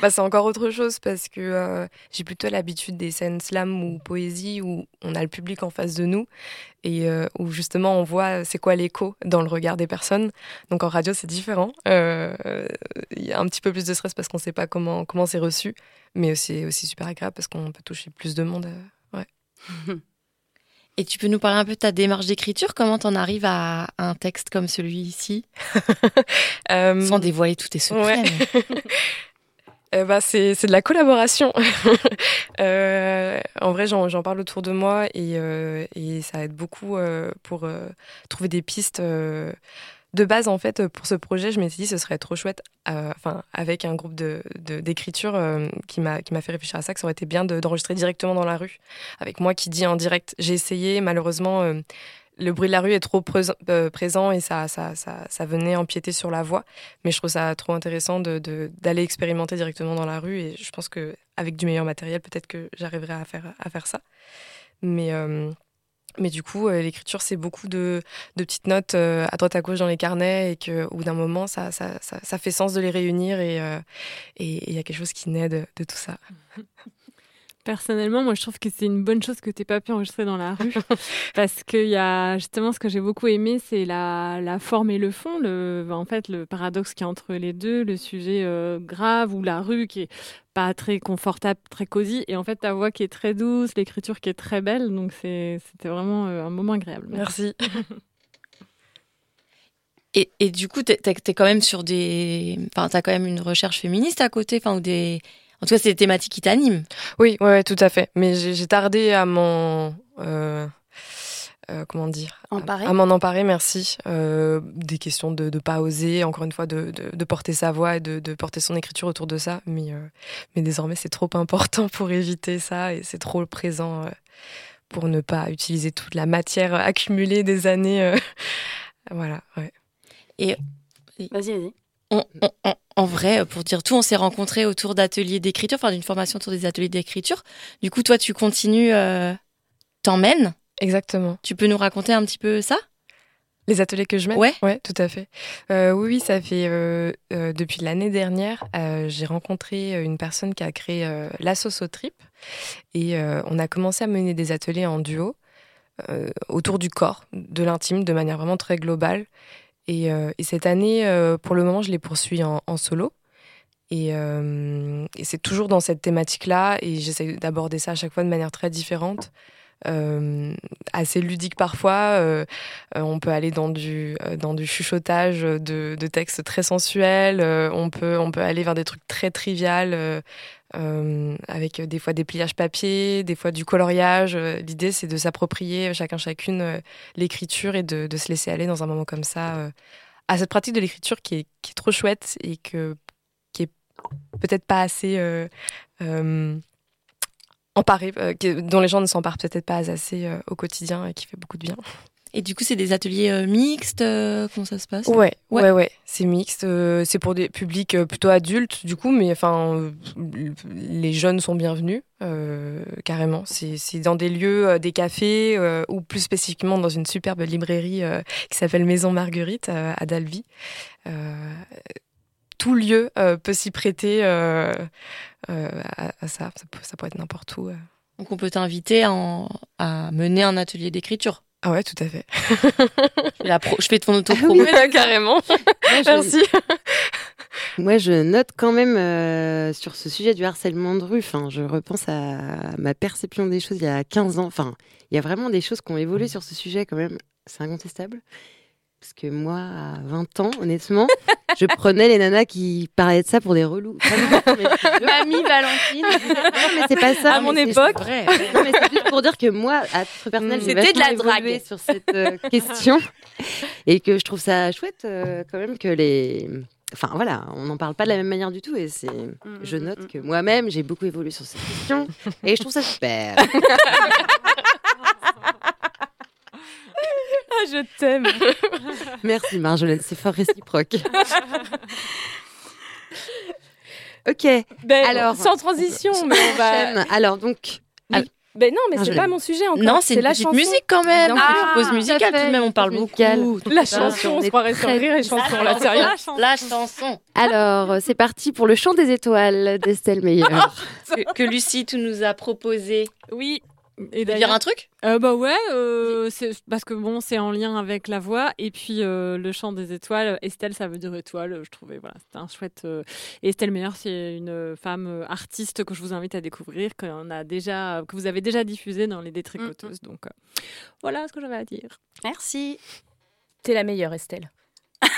bah, c'est encore autre chose parce que euh, j'ai plutôt l'habitude des scènes slam ou poésie où on a le public en face de nous et où justement on voit c'est quoi l'écho dans le regard des personnes. Donc en radio c'est différent. Il y a un petit peu plus de stress parce qu'on sait pas comment comment c'est reçu, mais c'est aussi super agréable parce qu'on peut toucher plus de monde. ouais. *laughs* Et tu peux nous parler un peu de ta démarche d'écriture Comment t'en arrives à un texte comme celui-ci *laughs* Sans dévoiler tous tes secrets. Ouais. *laughs* Euh, bah, c'est, de la collaboration. *laughs* Euh, en vrai, j'en, parle autour de moi et, euh, et ça aide beaucoup euh, pour euh, trouver des pistes. De base, en fait, pour ce projet, je m'étais dit ce serait trop chouette, euh, avec un groupe de, de- d'écriture euh, qui, m'a, fait réfléchir à ça, que ça aurait été bien de- d'enregistrer directement dans la rue, avec moi qui dis en direct. J'ai essayé, malheureusement, euh, le bruit de la rue est trop euh, présent et ça, ça, ça, venait empiéter sur la voix. Mais je trouve ça trop intéressant de, de- d'aller expérimenter directement dans la rue et je pense que avec du meilleur matériel, peut-être que j'arriverai à faire, à faire ça. Mais, mais du coup, euh, l'écriture, c'est beaucoup de, petites notes euh, à droite à gauche dans les carnets et qu'au bout d'un moment, ça, ça, ça, fait sens de les réunir et euh, et- et il y a quelque chose qui naît de tout ça. *laughs* Personnellement, moi, je trouve que c'est une bonne chose que tu pas pu enregistrer dans la rue. *laughs* parce qu'il y a justement ce que j'ai beaucoup aimé, c'est la, la forme et le fond. Le, en fait, le paradoxe qui est entre les deux, le sujet euh, grave ou la rue qui est pas très confortable, très cosy. Et en fait, ta voix qui est très douce, l'écriture qui est très belle. Donc, c'est- c'était vraiment euh, un moment agréable. Merci. *laughs* Et, et du coup, t'es, t'es- t'es quand même sur des. Enfin, t'as quand même une recherche féministe à côté, enfin, ou des. En tout cas, c'est des thématiques qui t'animent. Oui, ouais, ouais, tout à fait. Mais j'ai, j'ai tardé à m'en. euh, euh, comment dire? Emparer À m'en emparer, merci. Euh, des questions de ne pas oser, encore une fois, de, de, de porter sa voix et de, de porter son écriture autour de ça. Mais, euh, mais désormais, c'est trop important pour éviter ça et c'est trop présent euh, pour ne pas utiliser toute la matière accumulée des années. euh. *laughs* voilà, ouais. Et Vas-y, vas-y. on- on- on- en vrai, pour dire tout, on s'est rencontrés autour d'ateliers d'écriture, enfin d'une formation autour des ateliers d'écriture. Du coup, toi, tu continues, euh, t'emmènes. Exactement. Tu peux nous raconter un petit peu ça? Les ateliers que je mène? Ouais. Ouais, tout à fait. Euh, oui, oui, ça fait euh, euh, depuis l'année dernière, euh, j'ai rencontré euh, une personne qui a créé euh, la sauce au trip et euh, on a commencé à mener des ateliers en duo euh, autour du corps, de l'intime, de manière vraiment très globale. Et, euh, et cette année, euh, pour le moment, je les poursuis en, en solo. Et, euh, et c'est toujours dans cette thématique-là, et j'essaie d'aborder ça à chaque fois de manière très différente, euh, assez ludique parfois. Euh, euh, on peut aller dans du, dans du chuchotage de, de textes très sensuels, on, peut, on peut aller vers des trucs très triviales, avec des fois des pliages papier, des fois du coloriage. L'idée, c'est de s'approprier chacun, chacune l'écriture et de, de se laisser aller dans un moment comme ça à cette pratique de l'écriture qui est, qui est trop chouette et que, qui est peut-être pas assez euh, dont les gens ne s'emparent peut-être pas assez euh, au quotidien et qui fait beaucoup de bien. Et du coup, c'est des ateliers euh, mixtes euh, Comment ça se passe? Ouais, ouais, ouais, c'est mixte. euh, c'est pour des publics plutôt adultes, du coup, mais enfin, les jeunes sont bienvenus, carrément. C'est dans des lieux, des cafés, ou plus spécifiquement dans une superbe librairie qui s'appelle Maison Marguerite à Dalby. Tout lieu euh, peut s'y prêter euh, euh, à, à ça. Ça peut, ça peut être n'importe où. euh. Donc, on peut t'inviter à, en- à mener un atelier d'écriture. Ah ouais, tout à fait. je, fais la pro- je fais ton auto-promo. carrément. je- Merci. Moi, je note quand même euh, sur ce sujet du harcèlement de rue. Enfin, je repense à ma perception des choses il y a 15 ans. Enfin, il y a vraiment des choses qui ont évolué sur ce sujet quand même c'est incontestable. Parce que moi, à 20 ans, honnêtement, je prenais les nanas qui parlaient de ça pour des relous. *laughs* Mamie Valentine. Non, mais c'est pas ça. À mon époque. vrai. Non, mais c'est juste pour dire que moi, à titre personnel, j'ai C'était de la drague. sur cette euh, question et que je trouve ça chouette euh, quand même que les. Enfin voilà, on n'en parle pas de la même manière du tout et c'est. Je note que moi-même j'ai beaucoup évolué sur cette question et je trouve ça super. *laughs* *laughs* Ah, je t'aime. *laughs* Merci Marjolaine, c'est fort réciproque. *laughs* ok. Ben, Alors, sans transition, mais on va. Alors donc. Oui. Ben non, mais Ah, c'est pas mon sujet encore. Non, c'est une la petite chanson. musique quand même. Bien Ah, pause musicale tout de même, on parle beaucoup. La Attention, chanson, on se est croirait sur rire et chanson, là, sérieux. La chanson. Alors, euh, c'est parti pour le chant des étoiles d'Estelle Meyer. que, que Lucie, tu nous as proposé. Oui. Et veux dire un truc? Euh, Bah ouais, euh, c'est parce que bon, c'est en lien avec la voix et puis euh, le chant des étoiles. Estelle, ça veut dire étoile. Je trouvais voilà, c'était un chouette. euh, et Estelle Meyer, c'est une femme euh, artiste que je vous invite à découvrir, qu'on a déjà, que vous avez déjà diffusé dans les détricoteuses. Donc euh, voilà ce que j'avais à dire. Merci. T'es la meilleure, Estelle. *laughs*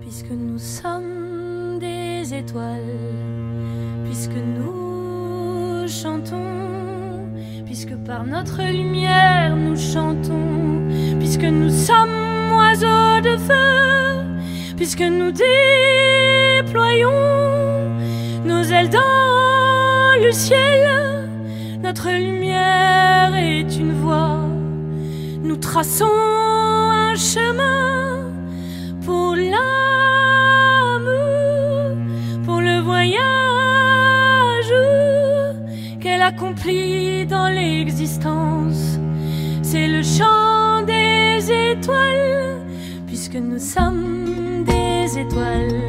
Puisque nous sommes étoiles, puisque nous chantons, puisque par notre lumière nous chantons, puisque nous sommes oiseaux de feu, puisque nous déployons nos ailes dans le ciel, notre lumière est une voie, nous traçons un chemin pour l'amour, qu'elle accomplit dans l'existence. C'est le chant des étoiles, puisque nous sommes des étoiles,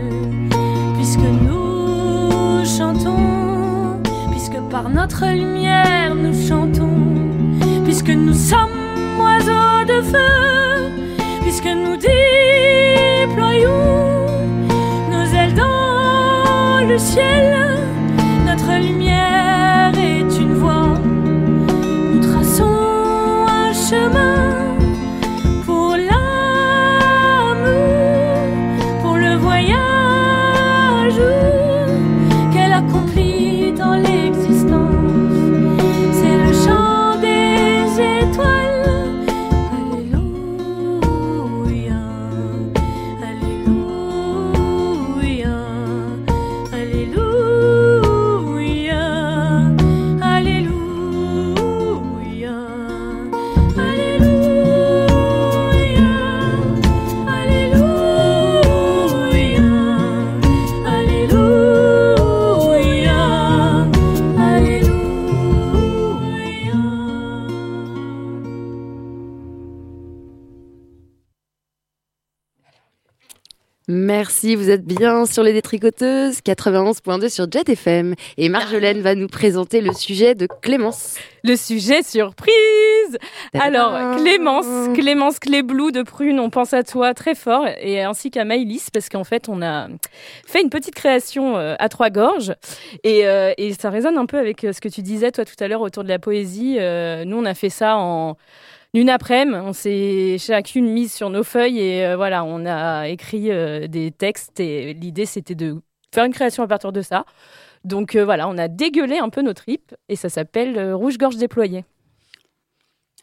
puisque nous chantons, puisque par notre lumière nous chantons, puisque nous sommes oiseaux de feu, puisque nous déployons nos ailes dans le ciel, notre lumière Merci, vous êtes bien sur les détricoteuses 91.2 sur Jet FM et Marjolaine va nous présenter le sujet de Clémence. Le sujet surprise Alors, Clémence, Clémence Cléblou de Prune, on pense à toi très fort, et ainsi qu'à Maïlis, parce qu'en fait, on a fait une petite création euh, à trois gorges, et, euh, et ça résonne un peu avec euh, ce que tu disais, toi, tout à l'heure, autour de la poésie. Nous, on a fait ça en une après-midi, on s'est chacune mise sur nos feuilles, et euh, voilà, on a écrit euh, des textes, et l'idée, c'était de faire une création à partir de ça. Donc euh, voilà, on a dégueulé un peu nos tripes, et ça s'appelle euh, Rouge-gorge déployée.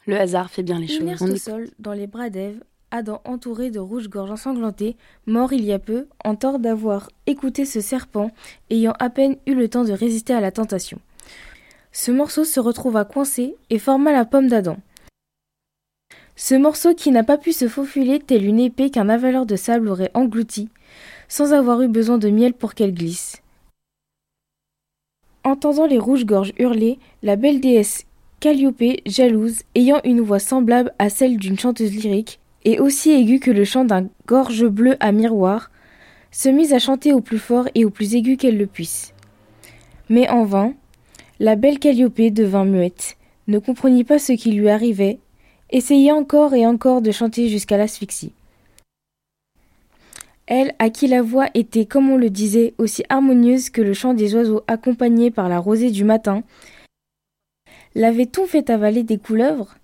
Le hasard fait bien les choses. Au sol, dans les bras d'Ève, Adam entouré de rouge-gorge ensanglantée, mort il y a peu, en tort d'avoir écouté ce serpent, ayant à peine eu le temps de résister à la tentation. Ce morceau se retrouva coincé et forma la pomme d'Adam. Ce morceau qui n'a pas pu se faufiler telle une épée qu'un avaleur de sable aurait englouti, sans avoir eu besoin de miel pour qu'elle glisse. Entendant les rouges-gorges hurler, la belle déesse Calliope, jalouse, ayant une voix semblable à celle d'une chanteuse lyrique, et aussi aiguë que le chant d'un gorge bleu à miroir, se mit à chanter au plus fort et au plus aigu qu'elle le puisse. Mais en vain, la belle Calliope devint muette, ne comprenit pas ce qui lui arrivait, essayait encore et encore de chanter jusqu'à l'asphyxie. Elle, à qui la voix était, comme on le disait, aussi harmonieuse que le chant des oiseaux accompagné par la rosée du matin, L'avait-on fait avaler des couleuvres?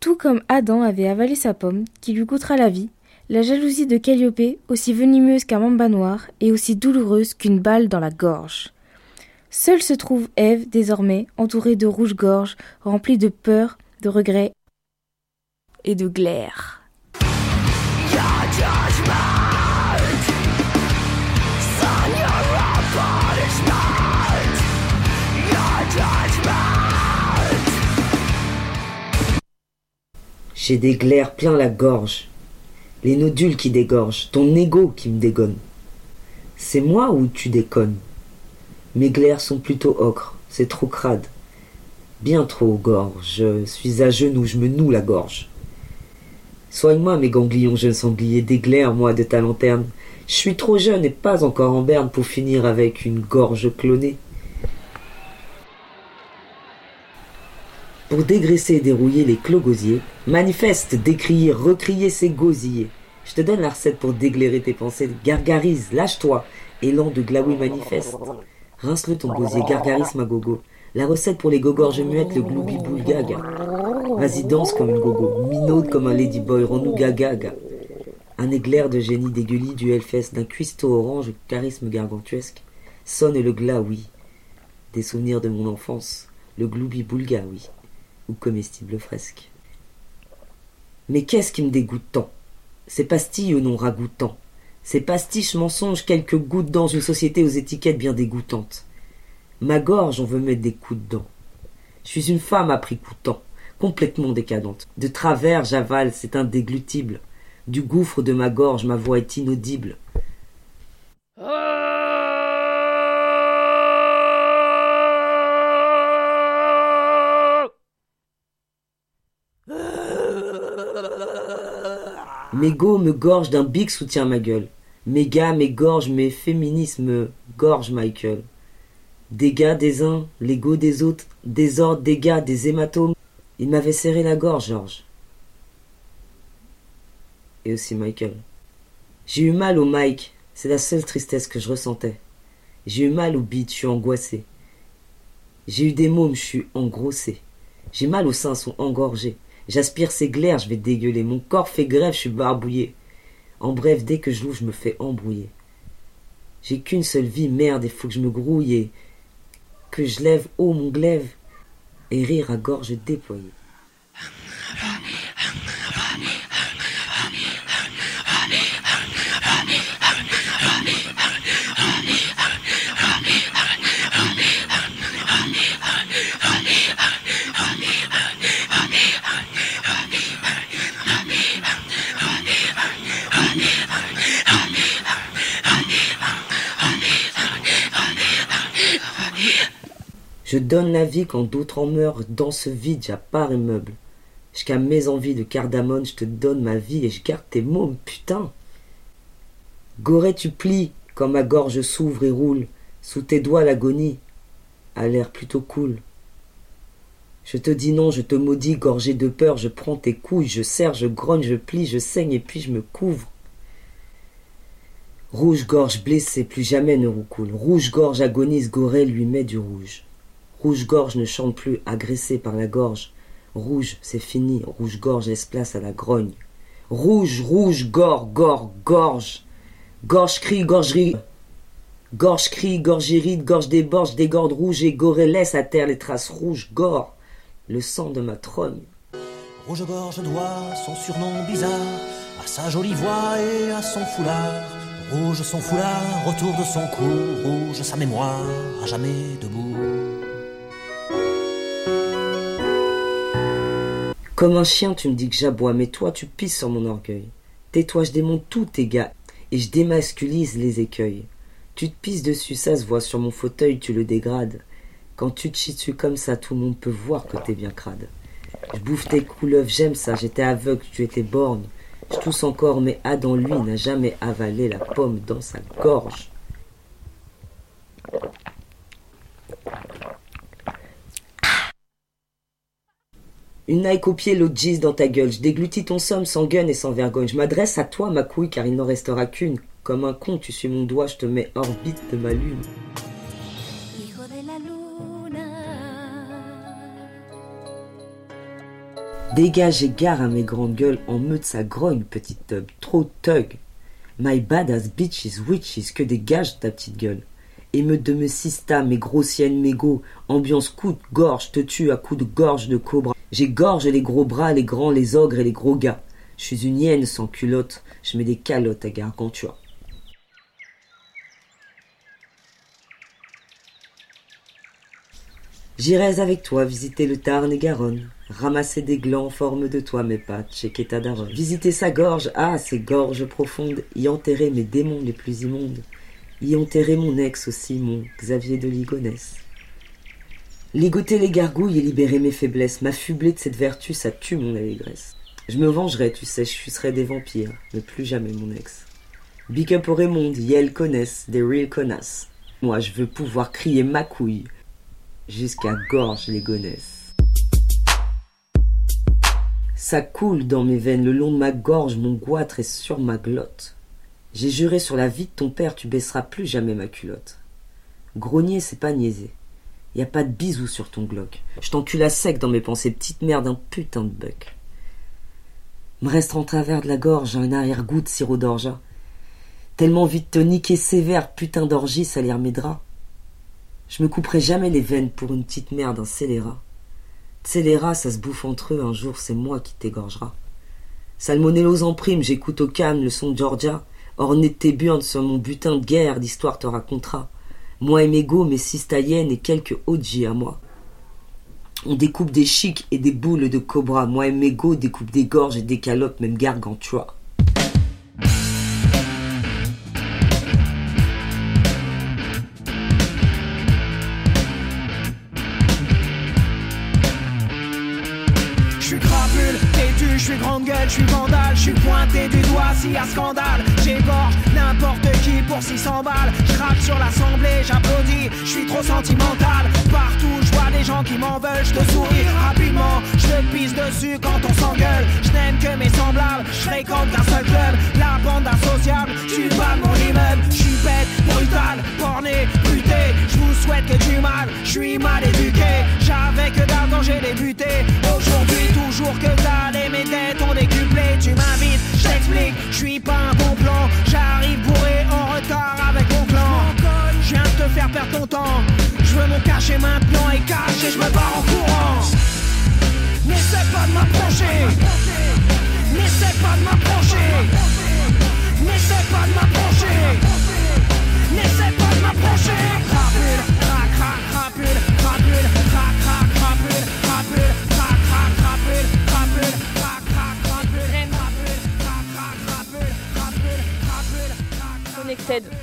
Tout comme Adam avait avalé sa pomme, qui lui coûtera la vie, la jalousie de Calliope, aussi venimeuse qu'un mamba noir, et aussi douloureuse qu'une balle dans la gorge. Seule se trouve Ève, désormais, entourée de rouge-gorge, remplie de peur, de regret et de glaire. J'ai des glaires plein la gorge, les nodules qui dégorgent, ton ego qui me dégonne. C'est moi ou tu déconnes Mes glaires sont plutôt ocre, c'est trop crade. Bien trop gorge, je suis à genoux, je me noue la gorge. Soigne-moi mes ganglions, jeunes sangliers, des glaires, moi, de ta lanterne. Je suis trop jeune et pas encore en berne pour finir avec une gorge clonée. Pour dégraisser et dérouiller les clos gosiers, manifeste, décrier, recrier ces gosiers. Je te donne la recette pour déglérer tes pensées. Gargarise, lâche-toi. Élan de glaoui manifeste. Rince-le ton gosier, gargarise ma gogo. La recette pour les gogorges muettes, le gloubi boulgaga. Vas-y, danse comme une gogo. Minaude comme un ladyboy, rends-nous gagaga. Un éclair de génie dégueulis du Hellfest, d'un cuistot orange, charisme gargantuesque. Sonne le glas, oui. Des souvenirs de mon enfance. Le gloubi boulga, oui. Ou comestible fresque. Mais qu'est-ce qui me dégoûte tant? Ces pastilles au nom ragoûtant? Ces pastiches mensonges, quelques gouttes dans une société aux étiquettes bien dégoûtantes. Ma gorge, on veut mettre des coups dedans. Je suis une femme à prix coûtant, complètement décadente. De travers, j'avale, c'est indéglutible. Du gouffre de ma gorge, ma voix est inaudible. Mes go me gorge d'un big soutient ma gueule. Mes gars, mes gorges, mes féminismes gorge Michael. Dégâts des uns, l'ego des autres, désordre, dégâts, des hématomes. Il m'avait serré la gorge, Georges. Et aussi Michael. J'ai eu mal au Mike, c'est la seule tristesse que je ressentais. J'ai eu mal au beat, je suis angoissé. J'ai eu des mômes, je suis engrossé. J'ai mal aux seins, sont engorgés. J'aspire ces glaires, je vais dégueuler. Mon corps fait grève, je suis barbouillé. En bref, dès que je l'ouvre, je me fais embrouiller. J'ai qu'une seule vie, merde, il faut que je me grouille que je lève haut mon glaive et rire à gorge déployée. Je donne la vie quand d'autres en meurent dans ce vide, j'appars et meuble. Jusqu'à mes envies de cardamone, je te donne ma vie et je garde tes mômes, putain. Gorée, tu plies quand ma gorge s'ouvre et roule. Sous tes doigts, l'agonie a l'air plutôt cool. Je te dis non, je te maudis, gorgé de peur, je prends tes couilles, je serre, je grogne, je plie, je saigne et puis je me couvre. Rouge-gorge blessé, plus jamais ne roucoule. Rouge-gorge agonise, Gorée lui met du rouge. Rouge-gorge ne chante plus, agressé par la gorge. Rouge, c'est fini. Rouge-gorge laisse place à la grogne. Rouge, rouge, gore, gore, gorge. Gorge crie, gorgerie. Gorge crie, gorge irrite, gorge déborde, dégorde rouge et gorée laisse à terre les traces rouges, gore. Le sang de ma trogne. Rouge-gorge doit son surnom bizarre à sa jolie voix et à son foulard. Rouge son foulard autour de son cou, rouge sa mémoire à jamais debout. Comme un chien, tu me dis que j'aboie, mais toi, tu pisses sur mon orgueil. Tais-toi, je démonte tous tes gars et je démasculise les écueils. Tu te pisses dessus, ça se voit sur mon fauteuil, tu le dégrades. Quand tu te chies dessus comme ça, tout le monde peut voir que t'es bien crade. Je bouffe tes couleuvres, j'aime ça, j'étais aveugle, tu étais borgne. Je tousse encore, mais Adam, lui, n'a jamais avalé la pomme dans sa gorge. Une Nike au pied, l'autre gise dans ta gueule. Je déglutis ton somme sans gun et sans vergogne. Je m'adresse à toi, ma couille, car il n'en restera qu'une. Comme un con, tu suis mon doigt, je te mets orbite de ma lune. Dégage et gare à mes grandes gueules en meute sa grogne, petite tub. Trop tug. My badass bitches, witches, que dégage ta petite gueule. Émeute de me sista, mes grossiennes mégots. Ambiance coup de gorge, te tue à coups de gorge de cobra. J'égorge les gros bras, les grands, les ogres et les gros gars. Je suis une hyène sans culotte, je mets des calottes à Gargantua. J'irai avec toi visiter le Tarn et Garonne, ramasser des glands en forme de toi, mes pattes, checker ta daronne. Visiter sa gorge, ah, ses gorges profondes, y enterrer mes démons les plus immondes, y enterrer mon ex aussi, mon Xavier de Ligonesse. Ligoter les gargouilles et libérer mes faiblesses, m'affubler de cette vertu, ça tue mon allégresse. Je me vengerai, tu sais, je sucerai des vampires, mais plus jamais mon ex. Big up au Raymond, Yel connaissent, des real connasses. Moi, je veux pouvoir crier ma couille jusqu'à gorge les gonesses. Ça coule dans mes veines, le long de ma gorge, mon goitre est sur ma glotte. J'ai juré sur la vie de ton père, tu baisseras plus jamais ma culotte. Grogner, c'est pas niaiser. Y pas de bisous sur ton glock. Je t'encule à sec dans mes pensées, petite merde, un putain de buck. Me reste en travers de la gorge un arrière-goût de sirop d'orgeat. Tellement vite te niquer sévère, putain d'orgie, salir mes draps. Je me couperai jamais les veines pour une petite merde, un scélérat. Scélérat, ça se bouffe entre eux, un jour c'est moi qui t'égorgera. Salmonellose en prime, j'écoute au calme le son de Georgia. Orné de tes burnes sur mon butin de guerre, l'histoire te racontera. Moi et mes go, mes cistayennes et quelques OG à moi. On découpe des chics et des boules de cobra. Moi et mes go découpe des gorges et des calottes, même gargantua. Suis grande gueule, je suis vandale, je suis pointé du doigt y a scandale. J'égorge n'importe qui pour 600 balles. Je sur l'assemblée, j'applaudis, je suis trop sentimental. Partout, je vois des gens qui m'en veulent, je te souris rapidement. Je te pisse dessus quand on s'engueule. Je n'aime que mes semblables, je fréquente qu'un seul club. La bande associable, pas de mon immeuble. Je suis bête, brutal, borné, buté. Je vous souhaite que du mal, je suis mal éduqué. J'avais que quand j'ai débuté. Aujourd'hui, toujours que dalle et mes dettes ont décuplé. Tu m'invites, je t'explique, je suis pas un bon plan. J'arrive bourré en retard avec mon clan. Je viens de te faire perdre ton temps. Je veux mon cachet maintenant et cache et je me barre en courant. N'essaie pas de m'approcher. N'essaie pas de m'approcher. N'essaie pas de m'approcher. N'essaie pas de m'approcher. Crapule, crac, crac, crapule, crapule, Connected. *laughs*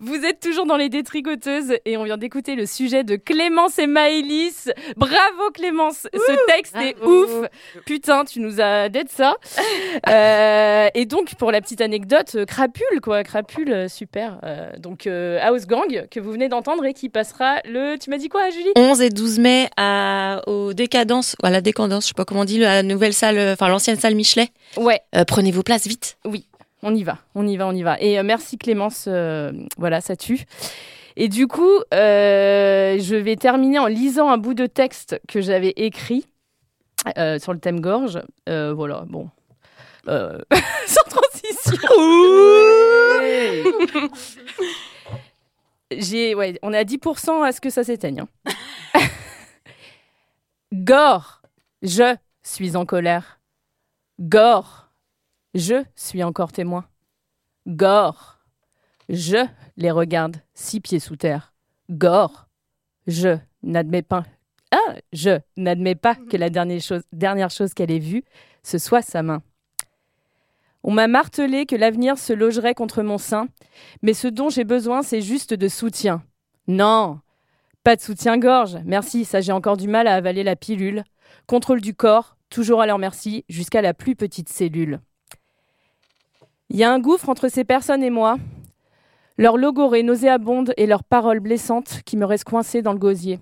Vous êtes toujours dans les détricoteuses et on vient d'écouter le sujet de Clémence et Maëlys. Bravo Clémence, ce texte est ouf. Putain, tu nous as d'être ça. *laughs* Euh, et donc pour la petite anecdote, euh, Crapule quoi, Crapule, euh, super. Euh, donc euh, House Gang que vous venez d'entendre et qui passera le. Tu m'as dit quoi, Julie? 11 et 12 mai à, au Décadence, ou à la Décadence, je sais pas comment on dit, la nouvelle salle, enfin l'ancienne salle Michelet. Ouais. Prenez vos places vite. Oui, on y va, on y va, on y va. Et euh, merci Clémence, euh, voilà, ça tue. Et du coup, euh, je vais terminer en lisant un bout de texte que j'avais écrit sur le thème gorge. Voilà, bon. *laughs* Sans transition. *laughs* J'ai, ouais, on est à 10% à ce que ça s'éteigne. hein. *laughs* Gore, je suis en colère. Gore, je suis encore témoin. Gore, je les regarde six pieds sous terre. Gore, je n'admets pas. Ah, je n'admets pas que la dernière chose, dernière chose qu'elle ait vue, ce soit sa main. On m'a martelé que l'avenir se logerait contre mon sein, mais ce dont j'ai besoin, c'est juste de soutien. Non, pas de soutien-gorge. Merci, ça j'ai encore du mal à avaler la pilule. Contrôle du corps, toujours à leur merci, jusqu'à la plus petite cellule. Il y a un gouffre entre ces personnes et moi. Leur logorée nauséabonde et leurs paroles blessantes qui me restent coincées dans le gosier.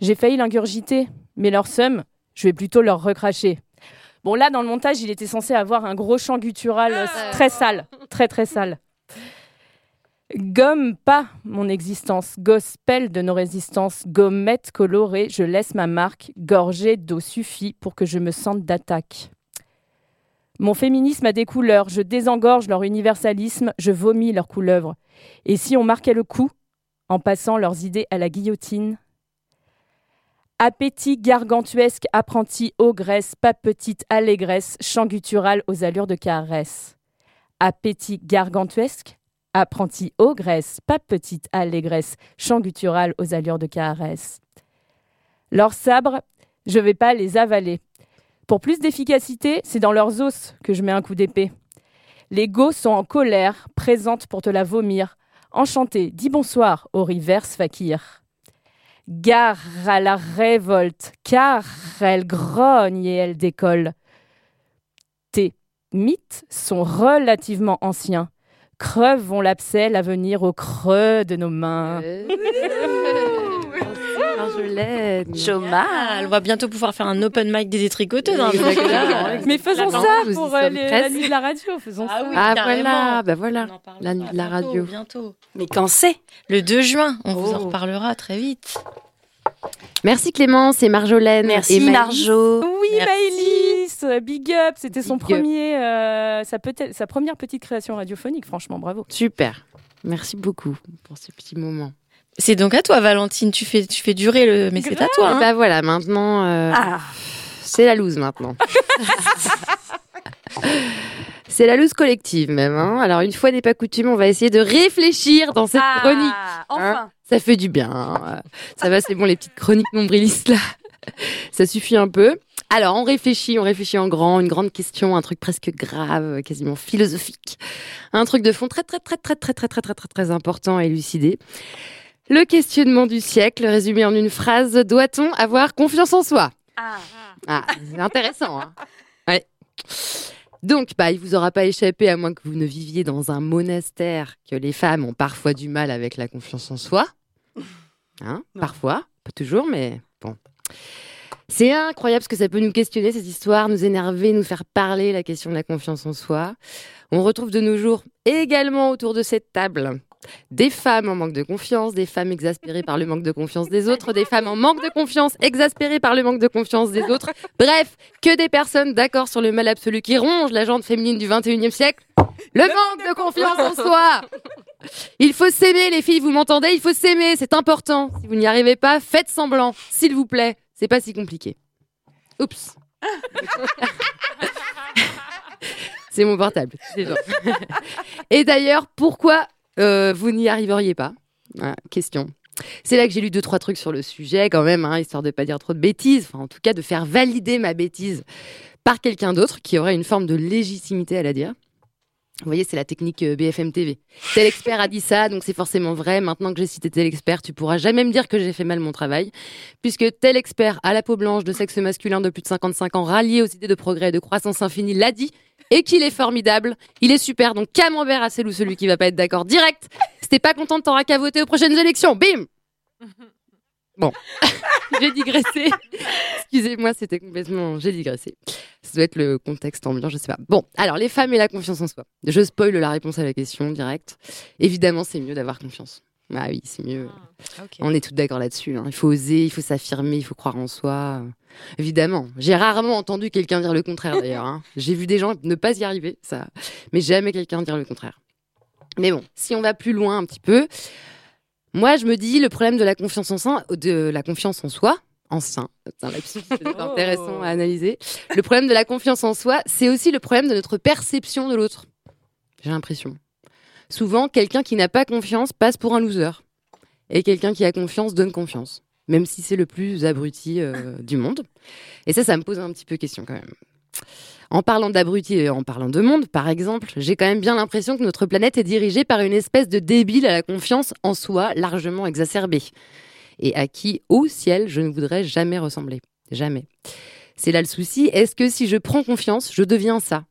J'ai failli l'ingurgiter, mais leur seum, je vais plutôt leur recracher. Bon, là, dans le montage, il était censé avoir un gros chant guttural euh, très sale. Très, très sale. Gomme pas mon existence, gospel de nos résistances, gommette colorée, je laisse ma marque, gorgée d'eau suffit pour que je me sente d'attaque. Mon féminisme a des couleurs, je désengorge leur universalisme, je vomis leurs couleuvres. Et si on marquait le coup, en passant leurs idées à la guillotine? Appétit gargantuesque, apprenti ogresse, pas petite allégresse, chant guttural aux allures de caresse. Appétit gargantuesque, apprenti ogresse, pas petite allégresse, chant guttural aux allures de caresse. Leurs sabres, je vais pas les avaler. Pour plus d'efficacité, c'est dans leurs os que je mets un coup d'épée. Les go sont en colère, présentes pour te la vomir. Enchanté, dis bonsoir au reverse fakir. Gare à la révolte, car elle grogne et elle décolle. Tes mythes sont relativement anciens. Creuve vont l'abcès, l'avenir au creux de nos mains. *laughs* Marjolaine. Chômal. On va bientôt pouvoir faire un open mic des détricoteuses. hein, Mais faisons ça pour euh, les- la nuit de la radio. Faisons ça. Ah carrément. voilà, bah voilà, la nuit de la radio. bientôt. Mais quand c'est? Le 2 juin, on vous en Oh. reparlera très vite. Merci Clémence et Marjolaine. Merci et. Marjo. Oui, Maëlys, euh, big up. C'était son Big premier, euh, sa première petite création radiophonique. Franchement, bravo. Super. Merci beaucoup pour ce petit moment. C'est donc à toi, Valentine. Tu fais, tu fais durer le. Mais c'est à toi. Hein. bah voilà, maintenant, euh, Ah. c'est la loose maintenant. *laughs* c'est la loose collective même. hein. Alors une fois n'est pas coutume, on va essayer de réfléchir dans cette Ah, chronique. enfin. hein. Ça fait du bien. hein. Ça va, c'est bon les petites chroniques nombrilistes là. Ça suffit un peu. Alors on réfléchit, on réfléchit en grand, une grande question, un truc presque grave, quasiment philosophique, un truc de fond très très très très très très très très très très important à élucider. Le questionnement du siècle, résumé en une phrase, doit-on avoir confiance en soi? Ah, c'est intéressant. Hein ouais. Donc, bah, il vous aura pas échappé, à moins que vous ne viviez dans un monastère, que les femmes ont parfois du mal avec la confiance en soi. Hein Parfois, pas toujours, mais bon. C'est incroyable ce que ça peut nous questionner, cette histoire, nous énerver, nous faire parler, la question de la confiance en soi. On retrouve de nos jours également autour de cette table des femmes en manque de confiance, des femmes exaspérées par le manque de confiance des autres, des femmes en manque de confiance, exaspérées par le manque de confiance des autres. Bref, que des personnes d'accord sur le mal absolu qui ronge la jante féminine du 21e siècle. Le manque de confiance en soi. Il faut s'aimer, les filles, vous m'entendez? Il faut s'aimer, c'est important. Si vous n'y arrivez pas, faites semblant, s'il vous plaît. C'est pas si compliqué. Oups. *laughs* c'est mon portable. Et d'ailleurs, pourquoi euh, vous n'y arriveriez pas Voilà, Question. C'est là que j'ai lu deux trois trucs sur le sujet quand même, hein, histoire de pas dire trop de bêtises. Enfin, en tout cas, de faire valider ma bêtise par quelqu'un d'autre qui aurait une forme de légitimité à la dire. Vous voyez, c'est la technique euh, BFM TV. Tel expert a dit ça, donc c'est forcément vrai. Maintenant que j'ai cité tel expert, tu pourras jamais me dire que j'ai fait mal mon travail, puisque tel expert à la peau blanche de sexe masculin de plus de 55 ans, rallié aux idées de progrès et de croissance infinie, l'a dit, et qu'il est formidable. Il est super, donc camembert à celle ou celui qui va pas être d'accord direct. T'es pas content, t'auras qu'à voter aux prochaines élections. Bim Bon, *laughs* j'ai digressé. Excusez-moi, c'était complètement. J'ai digressé. Ça doit être le contexte ambiant, je sais pas. Bon, alors les femmes et la confiance en soi. Je spoil la réponse à la question direct. Évidemment, c'est mieux d'avoir confiance. Ah oui, c'est mieux. On est toutes d'accord là-dessus. hein. Il faut oser, il faut s'affirmer, il faut croire en soi. Évidemment. J'ai rarement entendu quelqu'un dire le contraire *laughs* d'ailleurs. hein. J'ai vu des gens ne pas y arriver, ça, mais jamais quelqu'un dire le contraire. Mais bon, si on va plus loin un petit peu, moi je me dis le problème de la confiance en soi, de la confiance en soi, en sein, c'est c'est intéressant à analyser. Le problème de la confiance en soi, c'est aussi le problème de notre perception de l'autre. J'ai l'impression. Souvent, quelqu'un qui n'a pas confiance passe pour un loser. Et quelqu'un qui a confiance donne confiance. Même si c'est le plus abruti euh, du monde. Et ça, ça me pose un petit peu question quand même. En parlant d'abruti et en parlant de monde, par exemple, j'ai quand même bien l'impression que notre planète est dirigée par une espèce de débile à la confiance en soi largement exacerbée. Et à qui, au ciel, je ne voudrais jamais ressembler. Jamais. C'est là le souci. Est-ce que si je prends confiance, je deviens ça?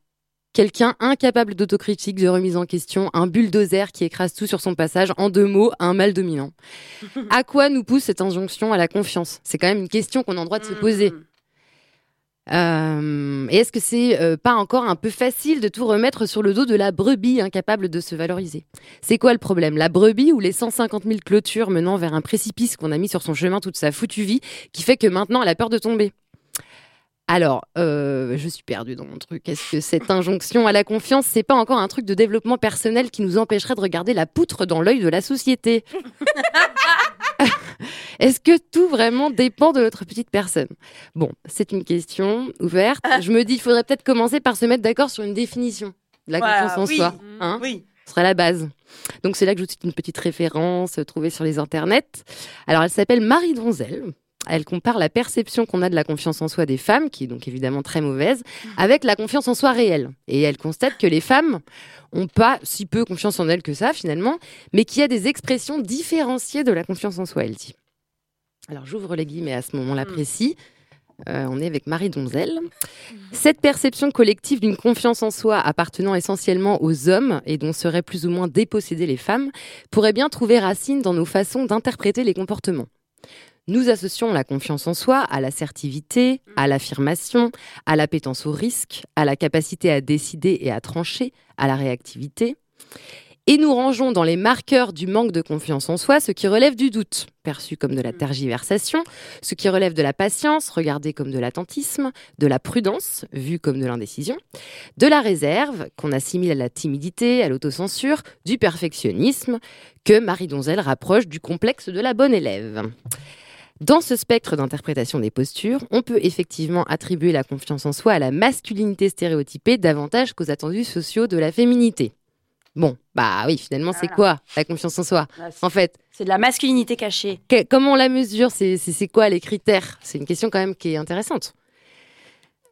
Quelqu'un incapable d'autocritique, de remise en question, un bulldozer qui écrase tout sur son passage, en deux mots, un mal dominant. *laughs* À quoi nous pousse cette injonction à la confiance? C'est quand même une question qu'on a le droit de se poser. Euh, et est-ce que c'est euh, pas encore un peu facile de tout remettre sur le dos de la brebis incapable de se valoriser? C'est quoi le problème? La brebis ou les 150 000 clôtures menant vers un précipice qu'on a mis sur son chemin toute sa foutue vie, qui fait que maintenant elle a peur de tomber? Alors, euh, je suis perdue dans mon truc. Est-ce que cette injonction à la confiance, c'est pas encore un truc de développement personnel qui nous empêcherait de regarder la poutre dans l'œil de la société? *laughs* *laughs* Est-ce que tout vraiment dépend de notre petite personne? Bon, c'est une question ouverte. Je me dis, il faudrait peut-être commencer par se mettre d'accord sur une définition de la Voilà, confiance en oui. soi. Mm. hein Oui. Ce serait la base. Donc c'est là que je vous cite une petite référence euh, trouvée sur les internets. Alors elle s'appelle Marie Donzel. Elle compare la perception qu'on a de la confiance en soi des femmes, qui est donc évidemment très mauvaise, avec la confiance en soi réelle. Et elle constate que les femmes ont pas si peu confiance en elles que ça finalement, mais qu'il y a des expressions différenciées de la confiance en soi, elle dit. Alors j'ouvre les guillemets à ce moment-là précis. Euh, on est avec Marie Donzel. Cette perception collective d'une confiance en soi appartenant essentiellement aux hommes et dont seraient plus ou moins dépossédées les femmes pourrait bien trouver racine dans nos façons d'interpréter les comportements. Nous associons la confiance en soi à l'assertivité, à l'affirmation, à l'appétence au risque, à la capacité à décider et à trancher, à la réactivité. Et nous rangeons dans les marqueurs du manque de confiance en soi ce qui relève du doute, perçu comme de la tergiversation, ce qui relève de la patience, regardé comme de l'attentisme, de la prudence, vu comme de l'indécision, de la réserve, qu'on assimile à la timidité, à l'autocensure, du perfectionnisme, que Marie Donzel rapproche du complexe de la bonne élève. Dans ce spectre d'interprétation des postures, on peut effectivement attribuer la confiance en soi à la masculinité stéréotypée davantage qu'aux attendus sociaux de la féminité. Bon, bah oui, finalement, c'est quoi la confiance en soi? En fait, C'est de la masculinité cachée. que- comment on la mesure? C'est quoi les critères? C'est une question quand même qui est intéressante.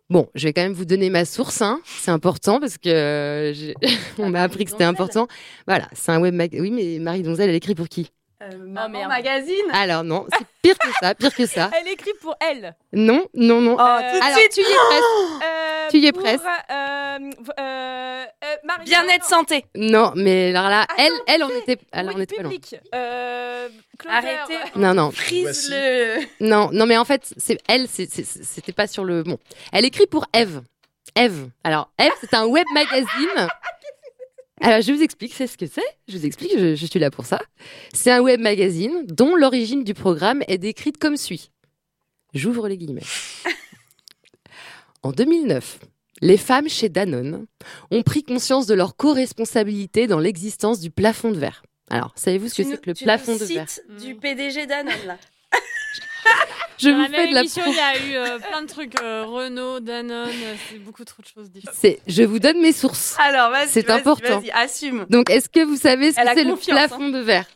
Bon, je vais quand même vous donner ma source, hein. c'est important parce que euh, *laughs* on m'a appris que c'était important. Voilà, c'est un web mag. Oui, mais Marie Donzel, elle écrit pour qui? Maman magazine. Alors non, c'est pire que ça, pire que ça. *laughs* Elle écrit pour elle. Non, non, non. tout de Alors, suite. tu y es presque. Euh, Tu y es presque. euh, euh, euh, Bien-être santé. Non, mais alors là, elle, elle, on était, alors on était pas loin. Public. Euh, Arrêtez. *laughs* Non, non. Frise le. Non, non, mais en fait, c'est elle, c'était pas sur le. Bon, elle écrit pour Eve. Eve. Alors, Eve, c'est un web magazine. Alors, je vous explique, c'est ce que c'est. Je vous explique, je, je suis là pour ça. C'est un web magazine dont l'origine du programme est décrite comme suit. J'ouvre les guillemets. *laughs* En 2009, les femmes chez Danone ont pris conscience de leur co-responsabilité dans l'existence du plafond de verre. Alors, savez-vous ce que c'est que le plafond de verre du PDG Danone là. *laughs* Je Dans vous la fais même de la émission, il y a eu euh, plein de trucs. euh, Renault, Danone, euh, c'est beaucoup trop de choses différentes. C'est, je vous donne mes sources. Alors vas-y. C'est vas-y, important. Vas-y, assume. Donc, est-ce que vous savez ce Elle que a c'est le confiance, hein. plafond de verre?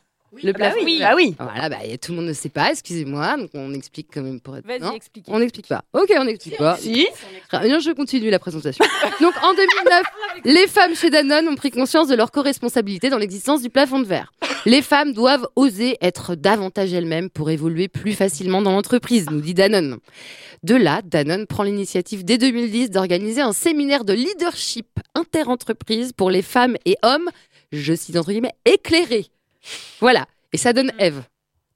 Le bah plafond oui, de bah verre. oui. Voilà, bah, y a- tout le monde ne sait pas, excusez-moi. Donc, on explique quand même pour être. Vas-y, non explique, On n'explique pas. Ok, on n'explique pas. Si. Je continue la présentation. *laughs* Donc, en 2009, *laughs* les femmes chez Danone ont pris conscience de leur co-responsabilité dans l'existence du plafond de verre. Les femmes doivent oser être davantage elles-mêmes pour évoluer plus facilement dans l'entreprise, nous dit Danone. De là, Danone prend l'initiative dès 2010 d'organiser un séminaire de leadership interentreprise pour les femmes et hommes, je cite entre guillemets, éclairés. Voilà. Et ça donne Eve.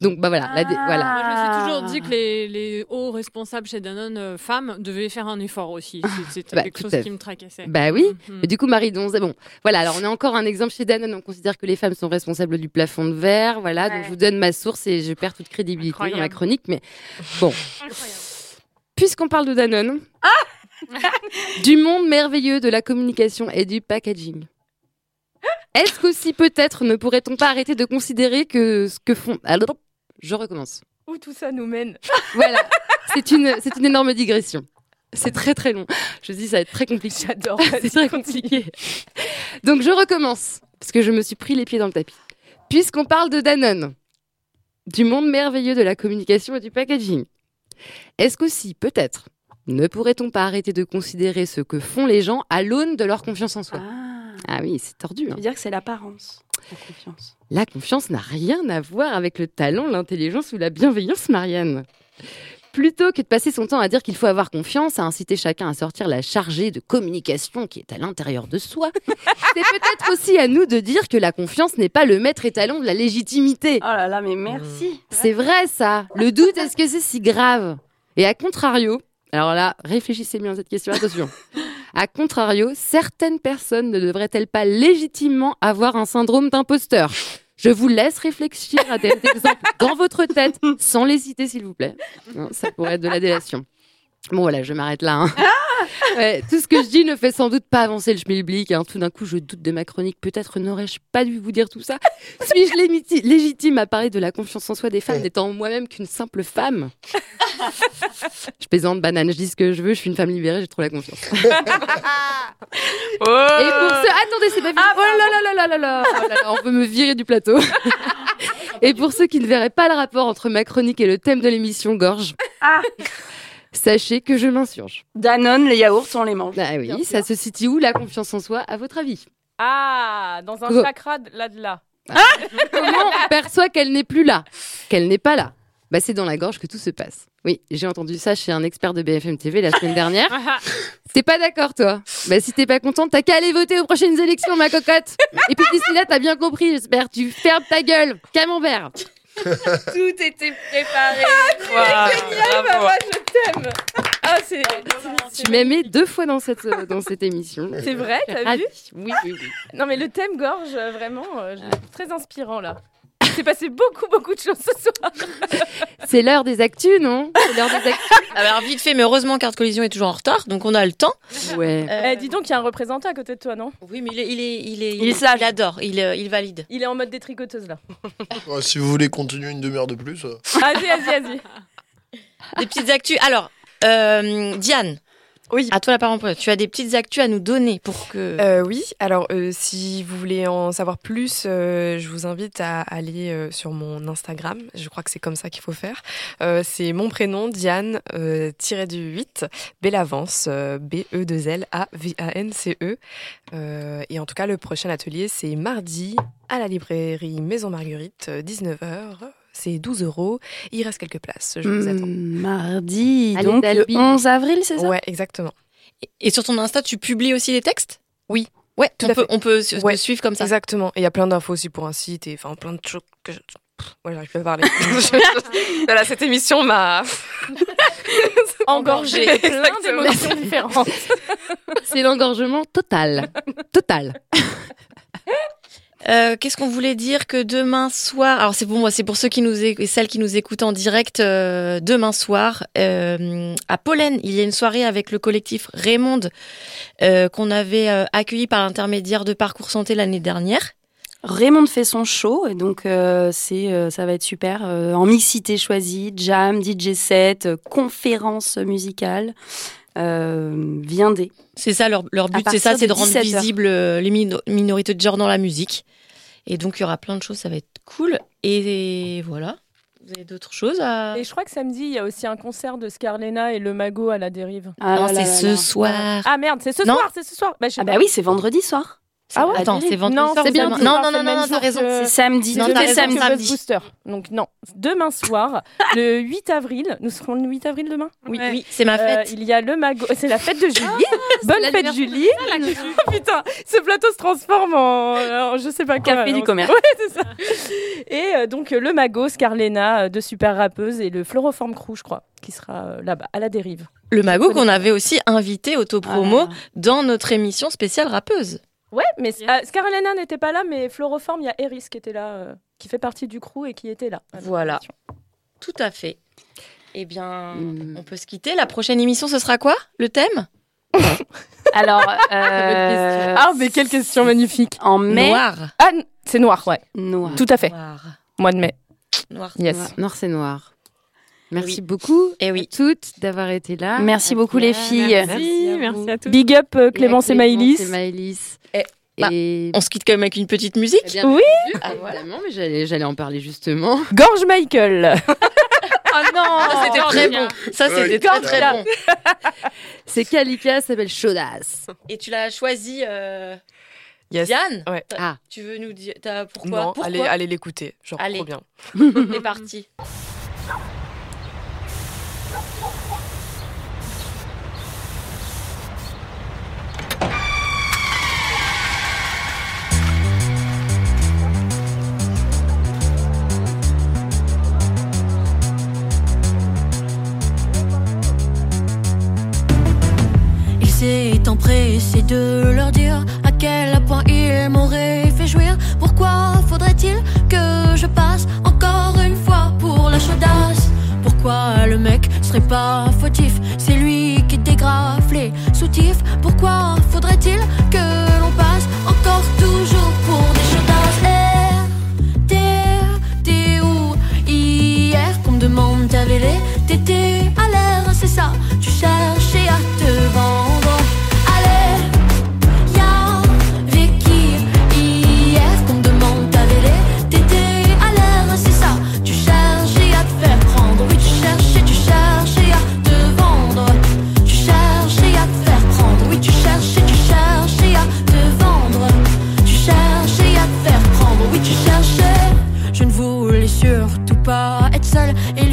Donc, bah voilà. la dé- voilà. Moi, je me suis toujours dit que les, les hauts responsables chez Danone, euh, femmes, devaient faire un effort aussi. C'est- C'était *laughs* Bah, quelque chose qui me tracassait. Bah oui. Mhm. Et du coup, Marie Donze, bon, voilà. Alors, on a encore un exemple chez Danone. On considère que les femmes sont responsables du plafond de verre. Voilà. Donc, je vous donne ma source et je perds toute crédibilité dans ma chronique. Mais bon. Puisqu'on parle de Danone, *laughs* du monde merveilleux de la communication et du packaging. Est-ce qu'aussi peut-être ne pourrait-on pas arrêter de considérer que ce que font... Alors, je recommence. Où tout ça nous mène *laughs* Voilà, c'est une, c'est une énorme digression. C'est très très long. Je dis, ça va être très compliqué. J'adore. *laughs* c'est très compliqué. Donc je recommence, parce que je me suis pris les pieds dans le tapis. Puisqu'on parle de Danone, du monde merveilleux de la communication et du packaging, est-ce qu'aussi, peut-être, ne pourrait-on pas arrêter de considérer ce que font les gens à l'aune de leur confiance en soi? Ah oui, c'est tordu. Hein. veux dire que c'est l'apparence, la confiance? La confiance n'a rien à voir avec le talent, l'intelligence ou la bienveillance, Marianne. Plutôt que de passer son temps à dire qu'il faut avoir confiance, à inciter chacun à sortir la chargée de communication qui est à l'intérieur de soi, *laughs* c'est peut-être aussi à nous de dire que la confiance n'est pas le maître étalon de la légitimité. Oh là là, mais merci. C'est vrai ça. Le doute, est-ce que c'est si grave? Et à contrario, Alors là, réfléchissez bien à cette question, attention. *laughs* A contrario, certaines personnes ne devraient-elles pas légitimement avoir un syndrome d'imposteur? Je vous laisse réfléchir à des exemples *laughs* dans votre tête, sans les citer s'il vous plaît. Non, ça pourrait être de la délation. Bon voilà, je m'arrête là. hein. *laughs* Ouais, tout ce que je dis ne fait sans doute pas avancer le schmilblick. hein. Tout d'un coup, je doute de ma chronique. Peut-être n'aurais-je pas dû vous dire tout ça. Suis-je légitime à parler de la confiance en soi des femmes n'étant moi-même qu'une simple femme *laughs* Je plaisante, banane, je dis ce que je veux, je suis une femme libérée, j'ai trop la confiance. *laughs* Et pour ce... Attendez, c'est pas fini. oh là là là là là là Oh là là, On veut me virer du plateau. Et pour ceux qui ne verraient pas le rapport entre ma chronique et le thème de l'émission Gorge, sachez que je m'insurge. Danone, les yaourts, on les mange. Ah oui, ça se situe où la confiance en soi, à votre avis? Ah, dans un chakra de- là de là. *laughs* Comment on perçoit qu'elle n'est plus là? Qu'elle n'est pas là bah, C'est dans la gorge que tout se passe. Oui, j'ai entendu ça chez un expert de BFM TV la semaine dernière. *laughs* T'es pas d'accord, toi? Bah, si t'es pas contente, t'as qu'à aller voter aux prochaines élections, ma cocotte Et puis d'ici là, t'as bien compris, j'espère. Tu fermes ta gueule, camembert *laughs* Tout était préparé. Ah, génial, maman, je t'aime. Ah, c'est. Tu m'as deux fois dans cette, euh, dans cette émission. C'est vrai, t'as Ah, vu Oui, oui, oui. Non, mais le thème gorge, euh, vraiment, euh, trouve très inspirant là. Il s'est passé beaucoup, beaucoup de choses ce soir. *laughs* C'est l'heure des actus, non? C'est l'heure des actus. Alors vite fait, mais heureusement Carte Collision est toujours en retard, donc on a le temps. Ouais. Eh, dis donc, il y a un représentant à côté de toi, non? Oui, mais il est, il est, il est, Il est sage. il adore, il, euh, il valide. Il est en mode détricoteuse là. *laughs* Ouais, si vous voulez continuer une demi-heure de plus. euh. Vas-y, vas-y, vas-y. Des petites actus. Alors, euh, Diane. Oui. À toi la parole. Tu as des petites actus à nous donner pour que. Euh, oui, alors euh, si vous voulez en savoir plus, euh, je vous invite à aller sur mon Instagram. Je crois que c'est comme ça qu'il faut faire. C'est mon prénom, Diane, tiré du 8, Bellavance, euh, B-E-2-L-A-V-A-N-C-E. Euh, et en tout cas, le prochain atelier, c'est mardi à la librairie Maison Marguerite, euh, 19h. C'est 12 euros. Il reste quelques places. Je vous attends. Hmm, Mardi, Allez, donc le Dalby. 11 avril, c'est ça? Ouais, exactement. Et sur ton Insta, tu publies aussi des textes? Oui. Ouais, Tout on à peut, fait. on peut se- te Ouais, suivre comme ça. Exactement. Et il y a plein d'infos aussi pour un site et enfin plein de choses que je... Ouais, j'arrive pas à parler. *laughs* *laughs* voilà, cette émission m'a *laughs* Engorgé plein d'émotions différentes. C'est l'engorgement total. Total. Euh, Qu'est-ce qu'on voulait dire que demain soir? Alors c'est pour moi, c'est pour ceux qui nous et celles qui nous écoutent en direct. euh, demain soir, euh, à Pollen, il y a une soirée avec le collectif Raymond euh, qu'on avait euh, accueilli par l'intermédiaire de Parcours Santé l'année dernière. Raymond fait son show et donc euh, c'est euh, ça va être super euh, en mixité choisie, jam, DJ set, conférence musicale, euh. C'est ça leur, leur but, c'est ça, c'est de rendre visibles euh, les mino- minorités de genre dans la musique. Et donc il y aura plein de choses, ça va être cool. Et, voilà. Vous avez d'autres choses à Et je crois que samedi, il y a aussi un concert de Scarlena et le Mago à la dérive. Ah Non, c'est ce là. soir. Ah merde, c'est ce Non. soir, c'est ce soir. Bah, Ah pas. bah oui, c'est vendredi soir. Ah ouais Attends, c'est vendredi Non, soir c'est bien. Non, non, non, non, t'as raison. C'est samedi, Non, t'as samedi. Booster. Donc non, demain soir, *laughs* le 8 avril, nous serons le 8 avril demain? Oui, oui, c'est ma fête. Euh, il y a le mago, c'est la fête de Julie. *laughs* Bonne fête. Julie. *laughs* Oh, putain, ce plateau se transforme en, je sais pas quoi. Café du commerce. Ouais, c'est ça. Et euh, donc le mago, Scarlena, euh, de super rappeuse et le Fluoroform Crew, je crois, qui sera là-bas à la dérive. Le mago qu'on avait aussi invité autopromo Ah. dans notre émission spéciale rappeuse. Ouais, mais euh, Scarlena n'était pas là, mais Fluoroform, il y a Eris qui était là, euh, qui fait partie du crew et qui était là. Voilà. Tout à fait. Eh bien, Hmm. on peut se quitter. La prochaine émission, ce sera quoi Le thème? *laughs* Alors *laughs* euh, Ah, mais quelle question magnifique. en mai Noir. Ah, c'est noir, ouais. noir. Tout à fait. Noir. Mois de mai. Noir. Yes. Noir, noir, c'est noir. Merci Oui. beaucoup Eh oui. à toutes d'avoir été là. Merci beaucoup, les filles. Merci, à merci à tous. Big up euh, Et à Clémence et Maëlys. et Maëlys. Bah, Et On se quitte quand même avec une petite musique. Eh bien, Oui. Ah, évidemment, mais j'allais, j'allais en parler justement. *laughs* Gorge Michael. *laughs* Oh non, ça c'était très bon. Ça c'était très très bon. C'est Kalika, ça s'appelle Chaudasse. Et tu l'as choisi, euh, Yes. Diane. Ouais. Ah. Tu veux nous dire pourquoi non, Pourquoi allez, allez l'écouter. Genre Allez. trop bien. *laughs* C'est parti. c'est de leur dire à quel point ils m'auraient fait jouir. Pourquoi faudrait-il que je passe encore une fois pour la chaudasse? Pourquoi le mec serait pas fautif? C'est lui qui dégrafe les soutifs. Pourquoi faudrait-il que pas être seul. et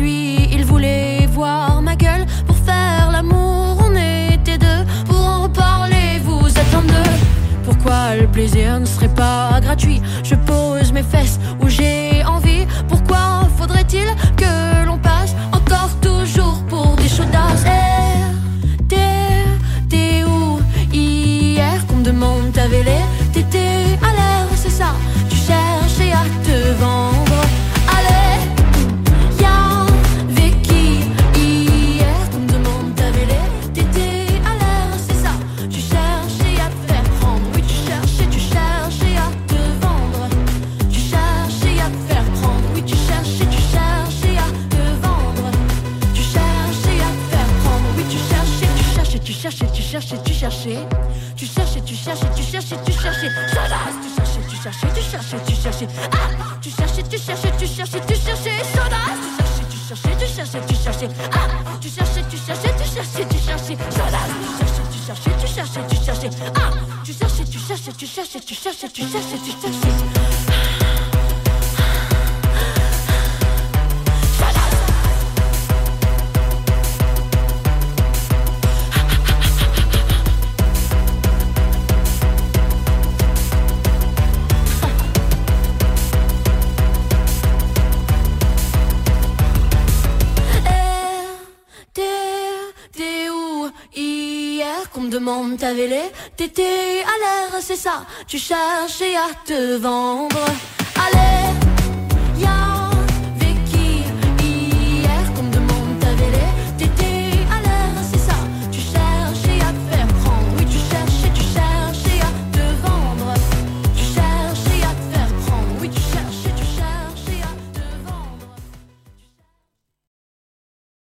tu cherchais à te vendre.